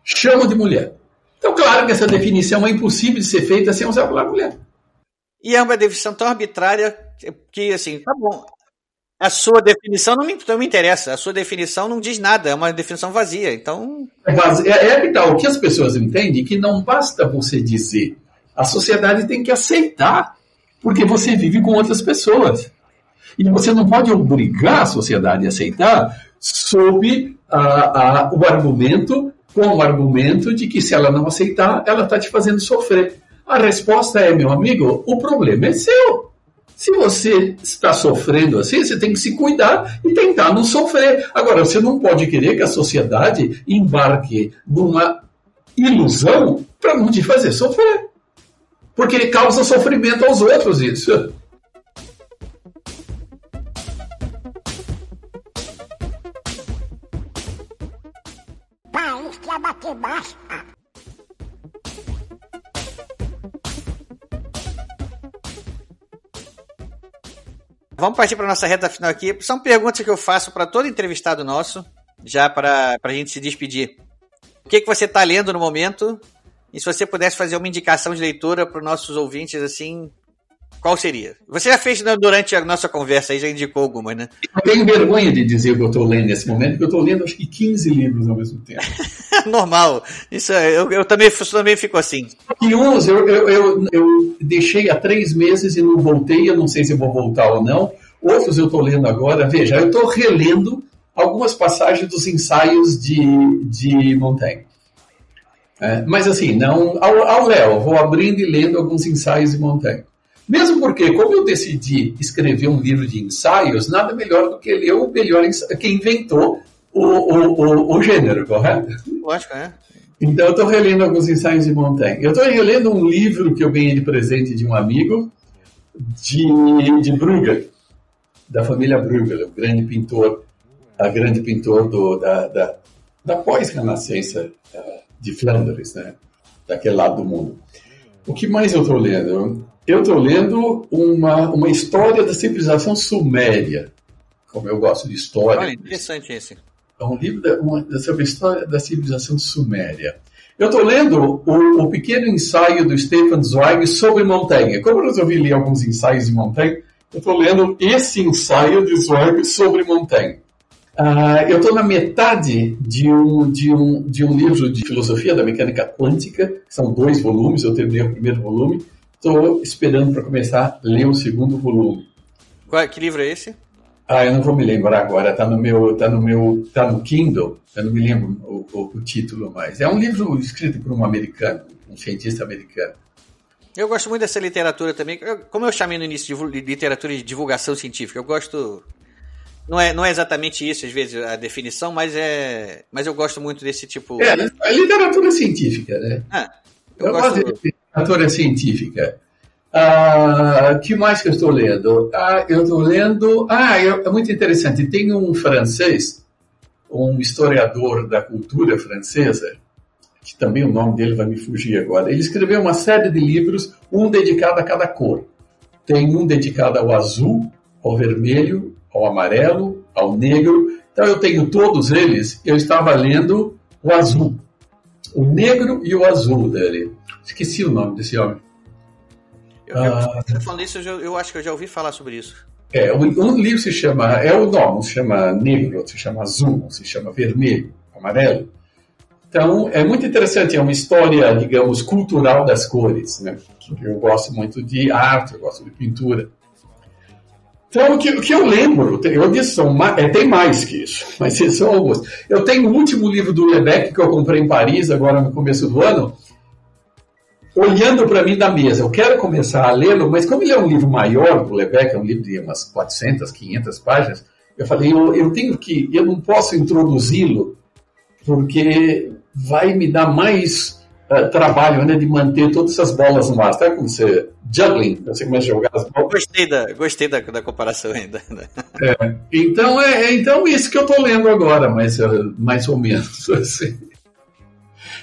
chamo de mulher. Então, claro que essa definição é impossível de ser feita sem usar a palavra mulher. E é uma definição tão arbitrária que, assim, tá bom, a sua definição não me, não me interessa. A sua definição não diz nada, é uma definição vazia. Então. É, é, é que tal, o que as pessoas entendem que não basta você dizer. A sociedade tem que aceitar, porque você vive com outras pessoas. E você não pode obrigar a sociedade a aceitar sob a, a, o argumento, com o argumento de que se ela não aceitar, ela está te fazendo sofrer. A resposta é, meu amigo, o problema é seu. Se você está sofrendo assim, você tem que se cuidar e tentar não sofrer. Agora, você não pode querer que a sociedade embarque numa ilusão para não te fazer sofrer. Porque ele causa sofrimento aos outros, isso. Vamos partir para nossa reta final aqui. São perguntas que eu faço para todo entrevistado nosso, já para a gente se despedir. O que, que você está lendo no momento? E se você pudesse fazer uma indicação de leitura para os nossos ouvintes, assim, Qual seria? Você já fez durante a nossa conversa aí, já indicou algumas, né? Eu tenho vergonha de dizer o que eu estou lendo nesse momento, porque eu estou lendo acho que 15 livros ao mesmo tempo. Normal. Isso, é, eu, eu também, eu também fico assim. E uns eu, eu, eu, eu, deixei há três meses e não voltei, eu não sei se vou voltar ou não. Outros eu estou lendo agora. Veja, eu estou relendo algumas passagens dos ensaios de, de Montaigne. É, mas assim, não ao, ao Léo, vou abrindo e lendo alguns ensaios de Montaigne. Mesmo porque, como eu decidi escrever um livro de ensaios, nada melhor do que ler o melhor quem inventou o, o, o, o gênero, correto? Lógico, é. Então, eu estou relendo alguns ensaios de Montaigne. Eu estou relendo um livro que eu ganhei de presente de um amigo, de, de Bruegel, da família Bruegel, o grande pintor, a grande pintor do, da, da, da pós-renascença eh, de Flandres, né? daquele lado do mundo. O que mais eu estou lendo? Eu estou lendo uma, uma história da civilização suméria, como eu gosto de história. Olha, interessante esse. É um livro da, uma, sobre a história da civilização suméria. Eu estou lendo o, o, pequeno ensaio do Stefan Zweig sobre Montaigne. Como eu resolvi ler alguns ensaios de Montaigne, eu estou lendo esse ensaio de Zweig sobre Montaigne. Uh, eu estou na metade de um, de, um, de um livro de filosofia da mecânica quântica, são dois volumes, eu terminei o primeiro volume, Estou esperando para começar a ler o segundo volume. Qual, que livro é esse? Ah, eu não vou me lembrar agora. Está no meu, tá no meu, tá no Kindle. Eu não me lembro o, o, o título mais. É um livro escrito por um americano, um cientista americano. Eu gosto muito dessa literatura também. Como eu chamei no início de literatura de divulgação científica, eu gosto. Não é, não é exatamente isso, às vezes, a definição, mas é. Mas eu gosto muito desse tipo. É, a literatura científica, né? Ah, eu, eu gosto... gosto de literatura científica. Ah, que mais que eu estou lendo? Ah, eu estou lendo. Ah, é muito interessante. Tem um francês, um historiador da cultura francesa, que também o nome dele vai me fugir agora. Ele escreveu uma série de livros, um dedicado a cada cor. Tem um dedicado ao azul, ao vermelho, ao amarelo, ao negro. Então eu tenho todos eles. Eu estava lendo o azul, o negro e o azul dele. Esqueci o nome desse homem. Eu, ah, eu, falando isso, eu, eu, acho que eu já ouvi falar sobre isso. É, um, um livro se chama, é o nome, se chama negro, se chama azul, se chama vermelho, amarelo. Então, é muito interessante, é uma história, digamos, cultural das cores, né? Eu gosto muito de arte, eu gosto de pintura. Então, o que, o que eu lembro, eu disse, são, é, tem mais que isso, mas são alguns. Eu tenho o último livro do Lebec que eu comprei em Paris, agora no começo do ano, olhando para mim da mesa. Eu quero começar a lê-lo, mas como ele é um livro maior do Lebec, é um livro de umas 400, 500 páginas, eu falei, eu, eu tenho que, eu não posso introduzi-lo, porque vai me dar mais uh, trabalho né, de manter todas essas bolas no ar. Sabe como você, juggling, você começa a jogar as bolas? Gostei da, gostei da, da comparação ainda. É, então, é, então, isso que eu estou lendo agora, mas, mais ou menos, assim.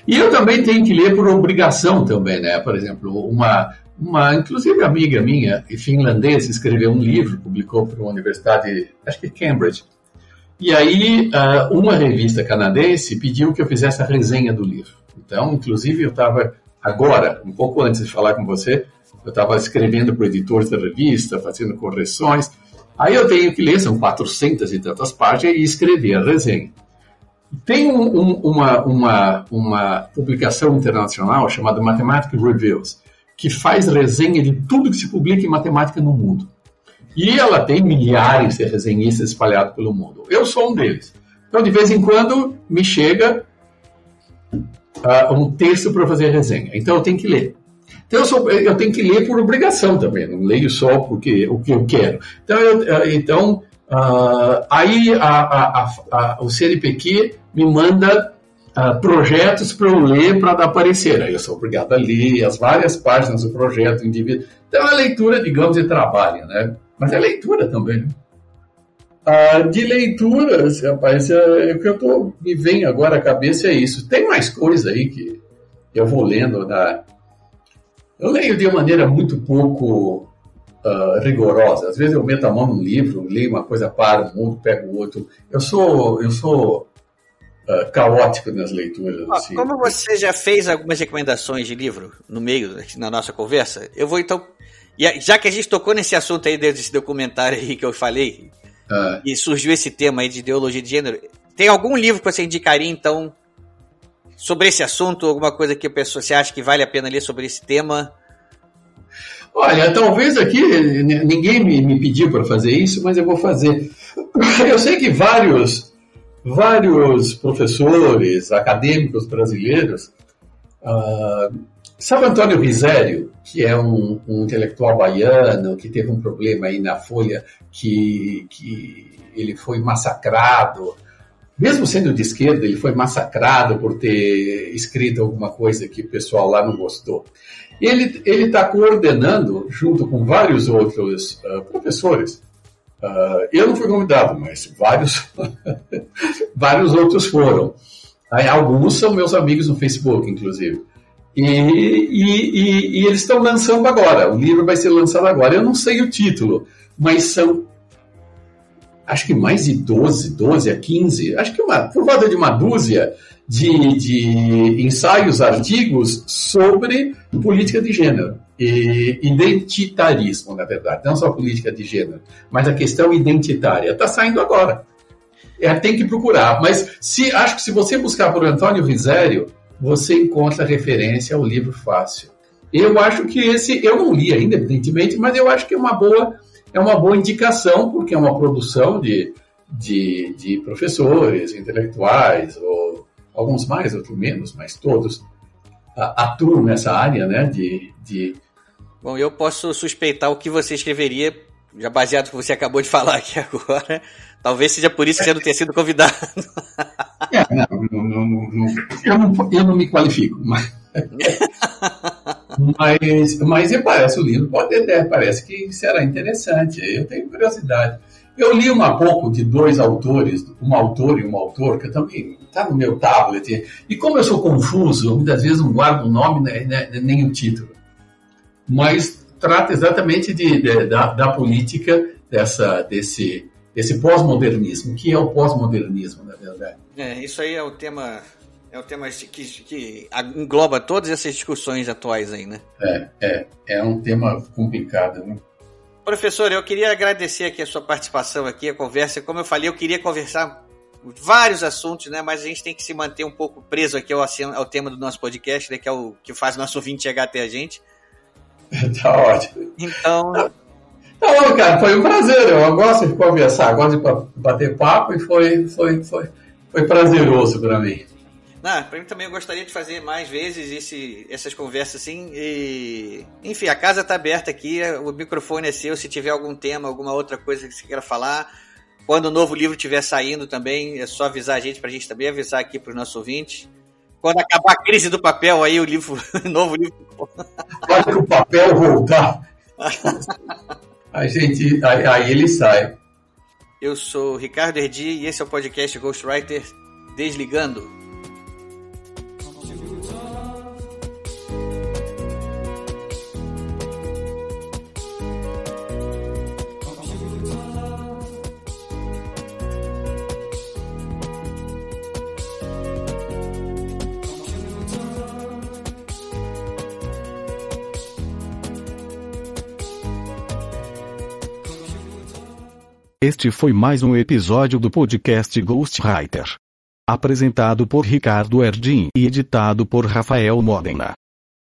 E eu também tenho que ler por obrigação também, né? Por exemplo, uma, uma inclusive amiga minha, finlandesa, escreveu um livro, publicou para uma universidade, acho que Cambridge. E aí, ah, uma revista canadense pediu que eu fizesse a resenha do livro. Então, inclusive, eu estava agora, um pouco antes de falar com você, eu estava escrevendo para o editor da revista, fazendo correções. Aí eu tenho que ler, são 400 e tantas páginas, e escrever a resenha. Tem um, um, uma, uma, uma publicação internacional chamada Mathematical Reviews, que faz resenha de tudo que se publica em matemática no mundo. E ela tem milhares de resenhistas espalhados pelo mundo. Eu sou um deles. Então, de vez em quando, me chega uh, um texto para fazer resenha. Então, eu tenho que ler. Então, eu, sou, eu, tenho que ler por obrigação também, não leio só porque o que eu quero. Então, eu, ah, então uh, aí a, a, a, o CNPq me manda uh, projetos para eu ler para dar parecer. Aí eu sou obrigado a ler as várias páginas do projeto indivíduo. Então é leitura, digamos, de trabalho, né? Mas é leitura também. Ah, de leituras, rapaz, é, é, o que eu tô, me vem agora à cabeça é isso. Tem mais coisa aí que eu vou lendo. Da... Eu leio de uma maneira muito pouco uh, rigorosa. Às vezes eu meto a mão num livro, leio uma coisa, paro um mundo, pego outro. Eu sou, eu sou uh, caótico nas leituras. assim. Como você já fez algumas recomendações de livro no meio, na nossa conversa, eu vou então. Já que a gente tocou nesse assunto aí desse documentário aí que eu falei, e surgiu esse tema aí de ideologia de gênero, tem algum livro que você indicaria, então, sobre esse assunto? Alguma coisa que a pessoa você acha que vale a pena ler sobre esse tema? Olha, talvez aqui ninguém me, me pediu para fazer isso, mas eu vou fazer. Eu sei que vários, vários professores, acadêmicos brasileiros, uh, sabe Antônio Risério, que é um, um, intelectual baiano que teve um problema aí na Folha, que, que ele foi massacrado mesmo sendo de esquerda, ele foi massacrado por ter escrito alguma coisa que o pessoal lá não gostou. Ele está coordenando, junto com vários outros uh, professores, uh, eu não fui convidado, mas vários, vários outros foram. Aí, alguns são meus amigos no Facebook, inclusive. E, e, e, e eles estão lançando agora. O livro vai ser lançado agora. Eu não sei o título, mas são acho que mais de 12, 12 a 15, acho que uma, por volta de uma dúzia de, de ensaios, artigos sobre política de gênero e identitarismo, na verdade, não só política de gênero, mas a questão identitária. Está saindo agora. É, tem que procurar. Mas se acho que se você buscar por Antônio Risério, você encontra referência ao livro fácil. Eu acho que esse, eu não li ainda, evidentemente, mas eu acho que é uma boa é uma boa indicação, porque é uma produção de, de, de professores, intelectuais, ou alguns mais, outros menos, mas todos atuam nessa área né, de, de... Bom, eu posso suspeitar o que você escreveria, já baseado no que você acabou de falar aqui agora. Talvez seja por isso que você não tenha sido convidado. É, não, não, não, eu, não, eu não me qualifico, mas... mas, mas parece o livro pode ter, parece que será interessante. Eu tenho curiosidade. Eu li um pouco de dois autores, um autor e um autor, que também está no meu tablet. E como eu sou confuso, muitas vezes não guardo o nome né, né, nem o título. Mas trata exatamente de, de da, da, política dessa, desse, desse pós-modernismo. O que é o pós-modernismo, na verdade? É, isso aí é o tema é o tema que, que engloba todas essas discussões atuais aí, né? É, é. É um tema complicado, né? Professor, eu queria agradecer aqui a sua participação aqui, a conversa. Como eu falei, eu queria conversar vários assuntos, né? Mas a gente tem que se manter um pouco preso aqui ao, ao tema do nosso podcast, né? Que é o que faz o nosso ouvinte chegar até a gente. tá ótimo. Então. Bom, cara, foi um prazer. Eu gosto de conversar, gosto de bater papo e foi, foi, foi, foi prazeroso para mim. Não, pra mim também eu gostaria de fazer mais vezes esse, essas conversas assim. E, enfim, a casa tá aberta aqui, o microfone é seu. Se tiver algum tema, alguma outra coisa que você queira falar, quando o novo livro estiver saindo também, é só avisar a gente, pra gente também avisar aqui pros nossos ouvintes. Quando acabar a crise do papel, aí o livro, novo livro. Pode que o papel voltar. a gente, aí, aí ele sai. Eu sou Ricardo Erdi e esse é o podcast Ghostwriter Desligando. Este foi mais um episódio do podcast Ghostwriter. Apresentado por Ricardo Erdin e editado por Rafael Modena.